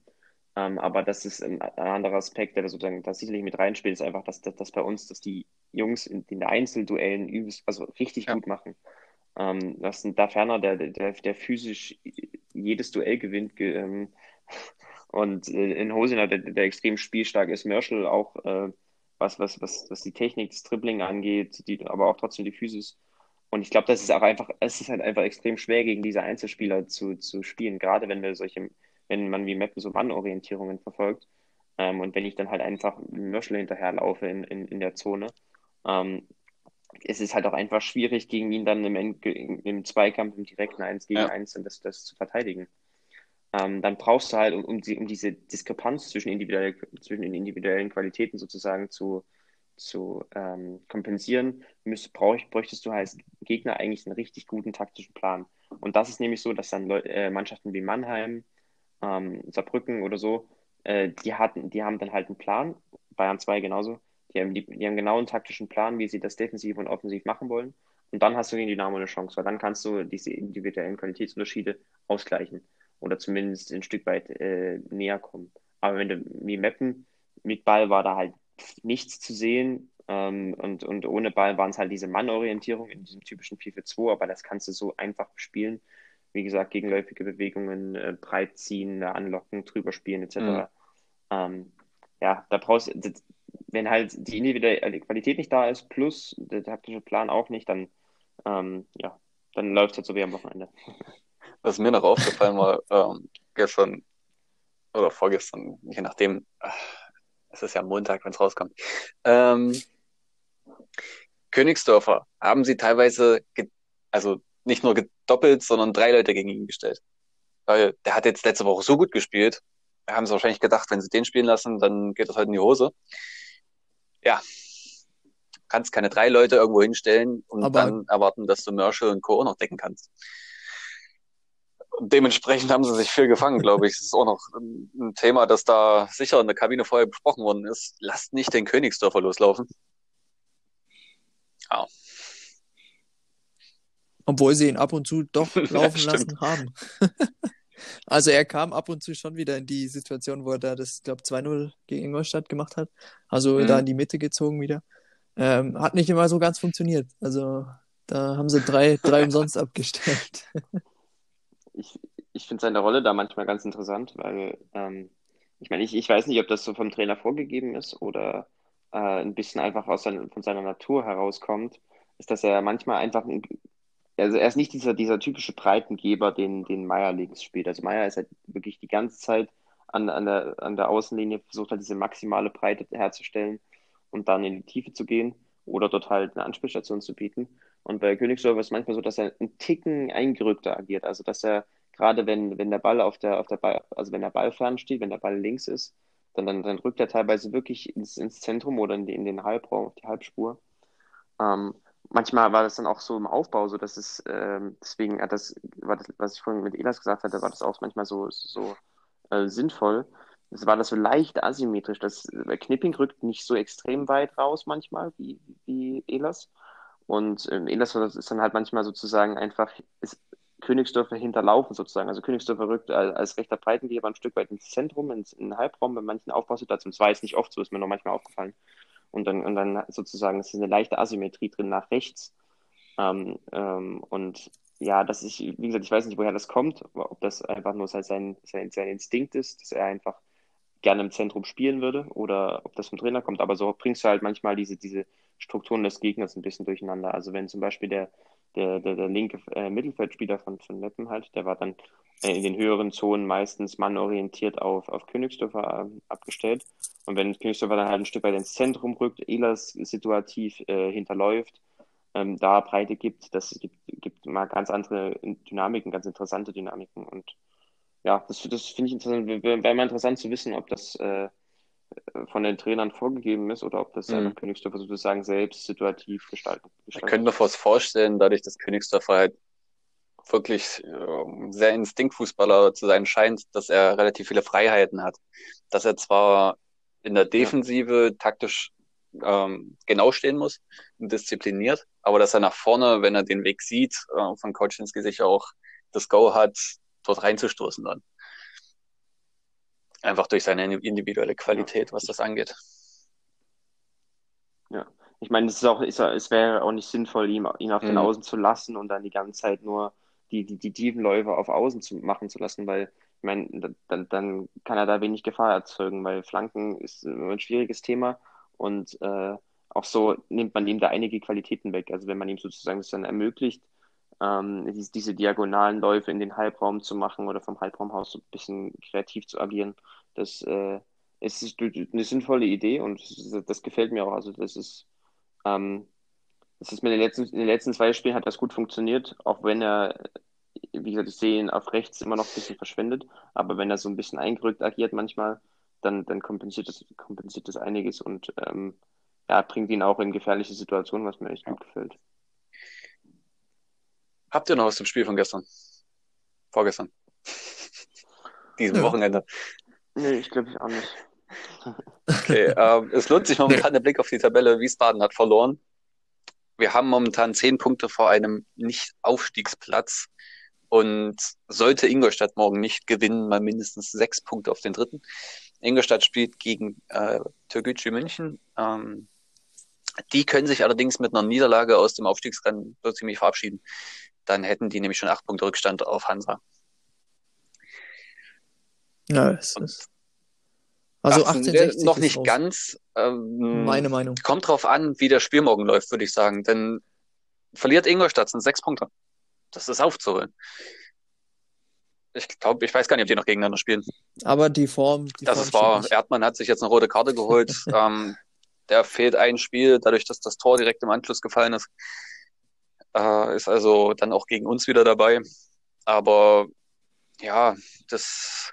Ähm, aber das ist ein, ein, anderer Aspekt, der da sozusagen da sicherlich mit reinspielt, ist einfach, dass, dass, dass bei uns, dass die Jungs in, den Einzelduellen übelst, also richtig ja. gut machen. Ähm, was da ferner, der, der, der physisch jedes Duell gewinnt, ge, ähm, und äh, in Hosiner, der, der extrem spielstark ist, Merschel auch, äh, was, was, was, was die Technik, das Dribbling angeht, die, aber auch trotzdem die Physis. Und ich glaube, das ist auch einfach, es ist halt einfach extrem schwer, gegen diese Einzelspieler zu, zu spielen, gerade wenn wir solche, wenn man wie Mappen so Mannorientierungen verfolgt. Ähm, und wenn ich dann halt einfach Mörschel hinterherlaufe in, in, in der Zone, ähm, es ist halt auch einfach schwierig, gegen ihn dann im, im Zweikampf, im direkten 1 gegen ja. 1 das, das zu verteidigen ähm, dann brauchst du halt, um, um, die, um diese Diskrepanz zwischen, individuell, zwischen den individuellen Qualitäten sozusagen zu, zu ähm, kompensieren, müsst, brauch, bräuchtest du als Gegner eigentlich einen richtig guten taktischen Plan. Und das ist nämlich so, dass dann Leu äh, Mannschaften wie Mannheim, ähm, Saarbrücken oder so, äh, die hatten, die haben dann halt einen Plan, Bayern 2 genauso, die haben, die, die haben genau einen taktischen Plan, wie sie das defensiv und offensiv machen wollen. Und dann hast du gegen Dynamo eine Chance, weil dann kannst du diese individuellen Qualitätsunterschiede ausgleichen oder zumindest ein Stück weit äh, näher kommen. Aber wenn du wie Meppen mit Ball war da halt nichts zu sehen ähm, und, und ohne Ball waren es halt diese Mannorientierung in diesem typischen 4-4-2, aber das kannst du so einfach spielen. Wie gesagt, gegenläufige Bewegungen, äh, breit ziehen, anlocken, drüber spielen etc. Mhm. Ähm, ja, da brauchst du, wenn halt die individuelle Qualität nicht da ist, plus der taktische Plan auch nicht, dann, ähm, ja, dann läuft es halt so wie am Wochenende. Was mir noch aufgefallen war, (laughs) ähm, gestern oder vorgestern, je nachdem, es ist ja Montag, wenn es rauskommt. Ähm, Königsdörfer haben sie teilweise, also nicht nur gedoppelt, sondern drei Leute gegen ihn gestellt. Weil der hat jetzt letzte Woche so gut gespielt, haben sie wahrscheinlich gedacht, wenn sie den spielen lassen, dann geht das halt in die Hose. Ja, kannst keine drei Leute irgendwo hinstellen und Aber dann erwarten, dass du Merschel und Co. auch noch decken kannst dementsprechend haben sie sich viel gefangen, glaube ich. Das ist auch noch ein Thema, das da sicher in der Kabine vorher besprochen worden ist. Lasst nicht den Königsdörfer loslaufen. Ja. Obwohl sie ihn ab und zu doch (laughs) laufen lassen haben. (laughs) also er kam ab und zu schon wieder in die Situation, wo er da das, glaube 2-0 gegen Ingolstadt gemacht hat. Also mhm. da in die Mitte gezogen wieder. Ähm, hat nicht immer so ganz funktioniert. Also da haben sie drei, drei (laughs) umsonst abgestellt ich, ich finde seine Rolle da manchmal ganz interessant, weil ähm, ich meine, ich, ich weiß nicht, ob das so vom Trainer vorgegeben ist oder äh, ein bisschen einfach aus sein, von seiner Natur herauskommt, ist, dass er manchmal einfach, ein, also er ist nicht dieser, dieser typische Breitengeber, den, den Meier links spielt. Also Meier ist halt wirklich die ganze Zeit an, an, der, an der Außenlinie, versucht halt diese maximale Breite herzustellen und dann in die Tiefe zu gehen oder dort halt eine Anspielstation zu bieten. Und bei Königsdorf ist es manchmal so, dass er einen Ticken eingerückter agiert. Also dass er gerade wenn, wenn der Ball auf der, auf der Ball, also wenn der Ball fern steht, wenn der Ball links ist, dann, dann, dann rückt er teilweise wirklich ins, ins Zentrum oder in, die, in den Halbraum, auf die Halbspur. Ähm, manchmal war das dann auch so im Aufbau, so dass es, ähm, deswegen hat das, was ich vorhin mit Elas gesagt hatte, war das auch manchmal so, so äh, sinnvoll. Es war das so leicht asymmetrisch. Das, Knipping rückt nicht so extrem weit raus manchmal wie, wie Elas. Und ähm, Elas ist dann halt manchmal sozusagen einfach, ist Königsdörfer hinterlaufen sozusagen. Also Königsdörfer rückt als, als rechter Breitengeber ein Stück weit ins Zentrum, ins, in den Halbraum bei manchen Aufbausituationen. Das war jetzt nicht oft so, ist mir noch manchmal aufgefallen. Und dann, und dann sozusagen ist eine leichte Asymmetrie drin nach rechts. Ähm, ähm, und ja, das ist, wie gesagt, ich weiß nicht, woher das kommt, ob das einfach nur sein, sein, sein Instinkt ist, dass er einfach gerne im Zentrum spielen würde oder ob das vom Trainer kommt. Aber so bringst du halt manchmal diese, diese Strukturen des Gegners ein bisschen durcheinander. Also wenn zum Beispiel der, der, der, der linke äh, Mittelfeldspieler von, von Meppen halt, der war dann äh, in den höheren Zonen meistens mannorientiert auf, auf Königsdörfer äh, abgestellt. Und wenn Königsdörfer dann halt ein Stück weit ins Zentrum rückt, Ehlers situativ äh, hinterläuft, ähm, da Breite gibt, das gibt, gibt mal ganz andere Dynamiken, ganz interessante Dynamiken. Und ja, das, das finde ich interessant. Wäre mal interessant zu wissen, ob das äh, von den Trainern vorgegeben ist oder ob das mhm. einfach Königsdörfer sozusagen selbst situativ gestalten. Ich könnte mir fast vorstellen, dadurch, dass Königsdörfer halt wirklich äh, sehr Instinktfußballer zu sein scheint, dass er relativ viele Freiheiten hat. Dass er zwar in der Defensive ja. taktisch ähm, genau stehen muss und diszipliniert, aber dass er nach vorne, wenn er den Weg sieht, äh, von Coach ins Gesicht auch das Go hat, dort reinzustoßen dann. Einfach durch seine individuelle Qualität, was das angeht. Ja, ich meine, es ist auch, ist, es wäre auch nicht sinnvoll, ihn, ihn auf mhm. den Außen zu lassen und dann die ganze Zeit nur die, die, die tiefen Läufe auf Außen zu machen zu lassen, weil ich meine, dann, dann kann er da wenig Gefahr erzeugen, weil Flanken ist ein schwieriges Thema und äh, auch so nimmt man ihm da einige Qualitäten weg. Also wenn man ihm sozusagen das dann ermöglicht, ähm, diese, diese diagonalen Läufe in den Halbraum zu machen oder vom Halbraumhaus so ein bisschen kreativ zu agieren. Das äh, ist eine sinnvolle Idee und das, gefällt mir auch. Also das ist, ähm, das ist mit den letzten, in den letzten zwei Spielen hat das gut funktioniert, auch wenn er, wie gesagt, ich sehe ihn auf rechts immer noch ein bisschen verschwendet, aber wenn er so ein bisschen eingerückt agiert manchmal, dann, dann kompensiert das, kompensiert das einiges und ähm, ja, bringt ihn auch in gefährliche Situationen, was mir echt gut gefällt. Habt ihr noch was zum Spiel von gestern? Vorgestern? (laughs) Diesem. Wochenende. Nee, ich glaube ich auch nicht. Okay, (laughs) ähm, es lohnt sich momentan der Blick auf die Tabelle. Wiesbaden hat verloren. Wir haben momentan zehn Punkte vor einem Nicht-Aufstiegsplatz. Und sollte Ingolstadt morgen nicht gewinnen, mal mindestens sechs Punkte auf den dritten. Ingolstadt spielt gegen äh, Türkgücü München. Ähm, die können sich allerdings mit einer Niederlage aus dem Aufstiegsrennen so ziemlich verabschieden. Dann hätten die nämlich schon acht Punkte Rückstand auf Hansa. Ja, es ist. Also 1860 noch nicht raus. ganz. Ähm, Meine Meinung. Kommt drauf an, wie das Spiel morgen läuft, würde ich sagen. Denn verliert Ingolstadt sind sechs Punkte. Das ist aufzuholen. Ich glaube, ich weiß gar nicht, ob die noch gegeneinander spielen. Aber die Form, die das Form ist wahr. Erdmann hat sich jetzt eine rote Karte geholt. (laughs) ähm, der fehlt ein Spiel, dadurch, dass das Tor direkt im Anschluss gefallen ist. Äh, ist also dann auch gegen uns wieder dabei. Aber ja, das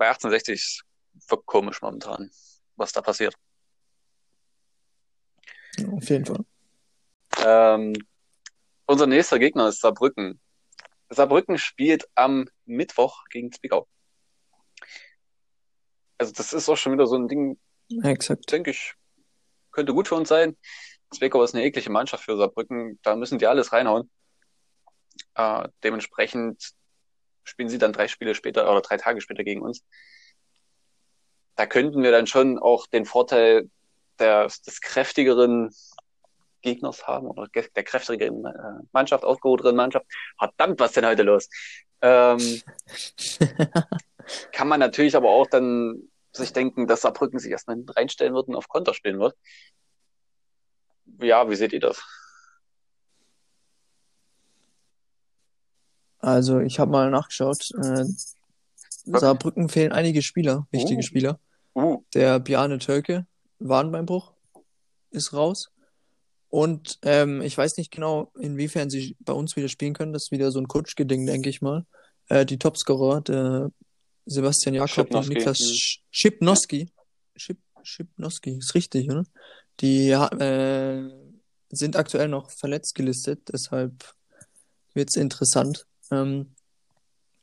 bei 1860 wirkt komisch momentan, was da passiert. Ja, auf jeden Fall. Ähm, unser nächster Gegner ist Saarbrücken. Saarbrücken spielt am Mittwoch gegen Zwickau. Also das ist auch schon wieder so ein Ding, Ja, exakt. denke ich, könnte gut für uns sein. Zwickau ist eine eklige Mannschaft für Saarbrücken. Da müssen die alles reinhauen. Äh, dementsprechend spielen sie dann drei Spiele später oder drei Tage später gegen uns. Da könnten wir dann schon auch den Vorteil der, des kräftigeren Gegners haben oder der kräftigeren äh, Mannschaft, ausgeruhteren Mannschaft. Verdammt, was denn heute los? Ähm, (laughs) kann man natürlich aber auch dann sich denken, dass Saarbrücken sich erstmal reinstellen wird und auf Konter spielen wird. Ja, wie seht ihr das? Also, ich habe mal nachgeschaut. Äh, Saarbrücken fehlen einige Spieler, wichtige Oh. Spieler. Uh, Der Bjarne Tölke, Wadenbeinbruch, ist raus. Und ähm, ich weiß nicht genau, inwiefern sie bei uns wieder spielen können. Das ist wieder so ein Kutschke-Ding, denke ich mal. Äh, die Topscorer, der Sebastian Jakob und. Niklas. Sch- Schipnowski. Schip, Schipnowski, ist richtig, oder? Die äh, sind aktuell noch verletzt gelistet, deshalb wird's interessant, ähm,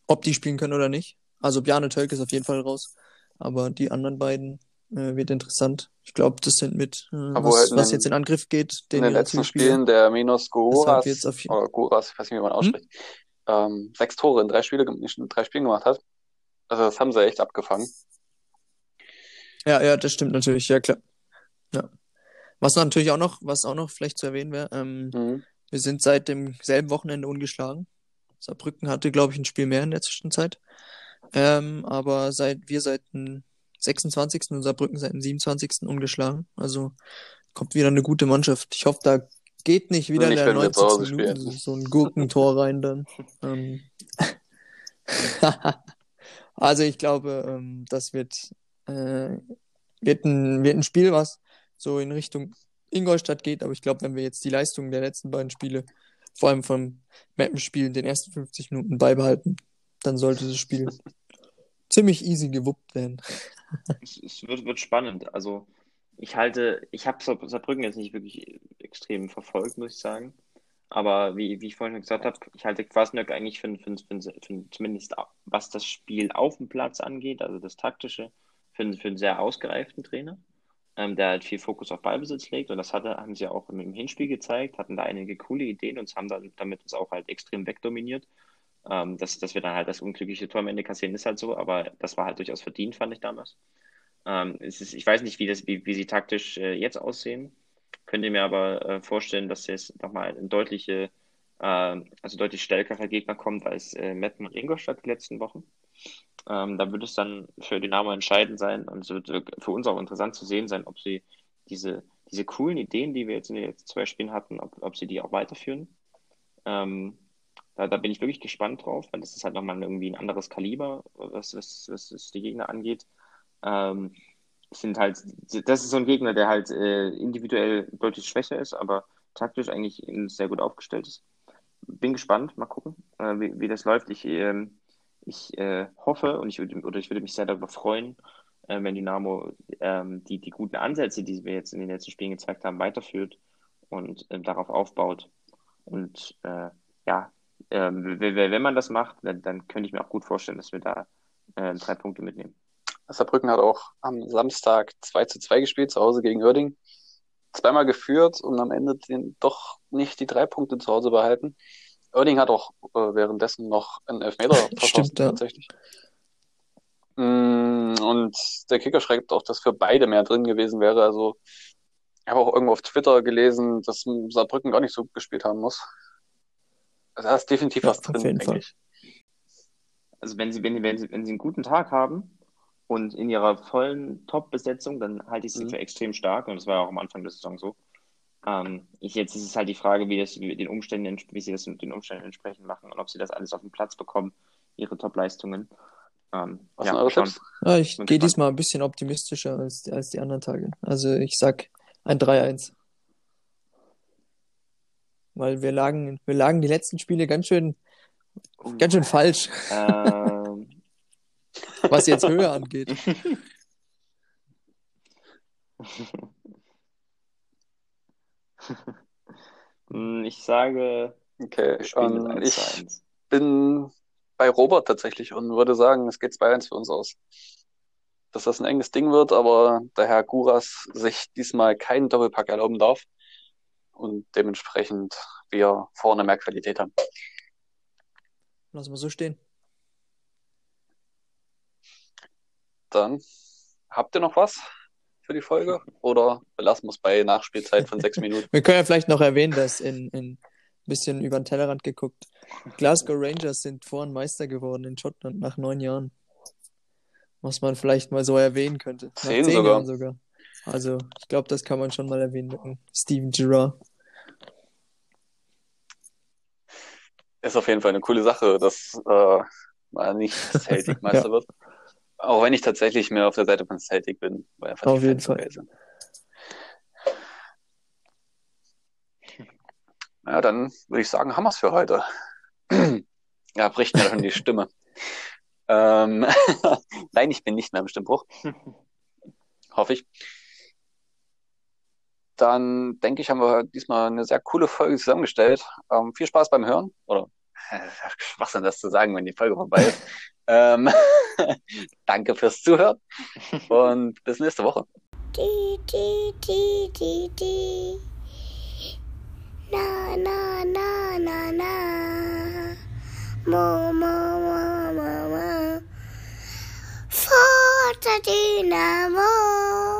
ob die spielen können oder nicht. Also Bjarne Tölke ist auf jeden Fall raus, aber die anderen beiden äh, wird interessant. Ich glaube, das sind mit, äh, was, in was den- jetzt in Angriff geht, in den den wir letzten. Spielen der Minos Goras, oder Goras, ich weiß nicht, wie man ausspricht, ähm, sechs Tore in drei, Spiele, in drei Spielen gemacht hat. Also das haben sie echt abgefangen. Ja, ja, das stimmt natürlich, ja klar. Ja. Was natürlich auch noch, was auch noch vielleicht zu erwähnen wäre, ähm, Mhm. wir sind seit dem selben Wochenende ungeschlagen. Saarbrücken hatte, glaube ich, ein Spiel mehr in der Zwischenzeit. Ähm, aber seit wir seit dem 26. und Saarbrücken seit dem 27. ungeschlagen. Also kommt wieder eine gute Mannschaft. Ich hoffe, da geht nicht wieder Nicht, der wenn wir zu Hause 90. Minute so ein Gurkentor rein dann. Ähm. (laughs) also ich glaube, ähm, das wird, äh, wird, ein, wird ein Spiel, was so in Richtung Ingolstadt geht. Aber ich glaube, wenn wir jetzt die Leistung der letzten beiden Spiele, vor allem vom Mappenspiel in den ersten 50 Minuten beibehalten, dann sollte das Spiel (laughs) ziemlich easy gewuppt werden. (laughs) Es, es wird, wird spannend. Also ich halte, ich habe Saarbrücken jetzt nicht wirklich extrem verfolgt, muss ich sagen. Aber wie, wie ich vorhin schon gesagt habe, ich halte Kwasniok eigentlich für, für, für, für zumindest was das Spiel auf dem Platz angeht, also das Taktische, für, für einen sehr ausgereiften Trainer, ähm, der halt viel Fokus auf Ballbesitz legt. Und das hatte, haben sie auch im Hinspiel gezeigt, hatten da einige coole Ideen und haben dann damit uns auch halt extrem wegdominiert. Ähm, dass, dass wir dann halt das unglückliche Tor am Ende kassieren, ist halt so, aber das war halt durchaus verdient, fand ich damals. Ähm, ist, ich weiß nicht, wie, das, wie, wie sie taktisch äh, jetzt aussehen. Könnte mir aber äh, vorstellen, dass jetzt nochmal ein deutliche, äh, also deutlich stärkerer Gegner kommt als äh, Metten und Ingolstadt die letzten Wochen. Ähm, da würde es dann für Dynamo entscheidend sein und es wird für uns auch interessant zu sehen sein, ob sie diese, diese coolen Ideen, die wir jetzt in den letzten zwei Spielen hatten, ob, ob sie die auch weiterführen. Ähm, da, da bin ich wirklich gespannt drauf, weil das ist halt nochmal irgendwie ein anderes Kaliber, was, was, was, was die Gegner angeht. Ähm, sind halt, das ist so ein Gegner, der halt äh, individuell deutlich schwächer ist, aber taktisch eigentlich sehr gut aufgestellt ist. Bin gespannt, mal gucken, äh, wie, wie das läuft. Ich, ähm, ich äh, hoffe und ich würde oder ich würde mich sehr darüber freuen, äh, wenn Dynamo ähm, die, die guten Ansätze, die wir jetzt in den letzten Spielen gezeigt haben, weiterführt und äh, darauf aufbaut. Und äh, ja, ähm, wenn man das macht, dann, dann, könnte ich mir auch gut vorstellen, dass wir da äh, drei Punkte mitnehmen. Saarbrücken hat auch am Samstag 2 zu 2 gespielt, zu Hause gegen Oerding. Zweimal geführt und am Ende den, doch nicht die drei Punkte zu Hause behalten. Oerding hat auch äh, währenddessen noch einen Elfmeter (laughs) verschossen, ja. tatsächlich. Mm, und der Kicker schreibt auch, dass für beide mehr drin gewesen wäre. Also ich habe auch irgendwo auf Twitter gelesen, dass Saarbrücken gar nicht so gut gespielt haben muss. Also da ist definitiv Ja, was drin, denke Fall. ich. Also wenn sie, wenn, wenn sie, wenn sie einen guten Tag haben und in ihrer vollen Top-Besetzung, dann halte ich sie Mhm. für extrem stark und das war ja auch am Anfang der Saison so. Ähm, ich, jetzt ist es halt die Frage, wie, das, wie, den Umständen, wie sie das mit den Umständen entsprechend machen und ob sie das alles auf den Platz bekommen, ihre Top-Leistungen. Ähm, Was ja, sind eure schon. Tipps? Ja, ich gehe diesmal ein bisschen optimistischer als, die- als die anderen Tage. Also ich sag ein 3-1. Weil wir lagen, wir lagen die letzten Spiele ganz schön, ganz schön falsch, Ähm, (laughs) was jetzt Höhe angeht. (laughs) (laughs) hm, ich sage, Okay, ähm, 1 zu ich 1. bin bei Robert tatsächlich und würde sagen, es geht 2-1 für uns aus. Dass das ein enges Ding wird, aber der Herr Guras sich diesmal keinen Doppelpack erlauben darf und dementsprechend wir vorne mehr Qualität haben. Lassen wir so stehen. Dann habt ihr noch was für die Folge oder belassen wir es bei Nachspielzeit von sechs (laughs) Minuten? Wir können ja vielleicht noch erwähnen, dass in, in ein bisschen über den Tellerrand geguckt, Glasgow Rangers sind vorhin Meister geworden in Schottland nach neun Jahren. Was man vielleicht mal so erwähnen könnte. Nach Zehn zehn sogar. Jahren sogar. Also, ich glaube, das kann man schon mal erwähnen Steven Gerrard. Ist auf jeden Fall eine coole Sache, dass äh, mal nicht (laughs) Celtic Meister wird. Auch wenn ich tatsächlich mehr auf der Seite von Celtic bin, weil einfach Auf die jeden Fall. sind. Ja, dann würde ich sagen, haben wir es für heute. (clears throat) Ja, bricht mir schon die Stimme. (laughs) Ähm, (laughs) Nein, ich bin nicht mehr im Stimmbruch. Hoffe ich. Dann denke ich, haben wir diesmal eine sehr coole Folge zusammengestellt. Ähm, viel Spaß beim Hören. Oder äh, Schwachsinn, das zu sagen, wenn die Folge vorbei ist. (laughs) ähm, (laughs) danke fürs Zuhören und bis nächste Woche. Di, di, di, di, di. Na, na, na, na, na. Mo, mo, mo, mo, mo. Forza Dynamo.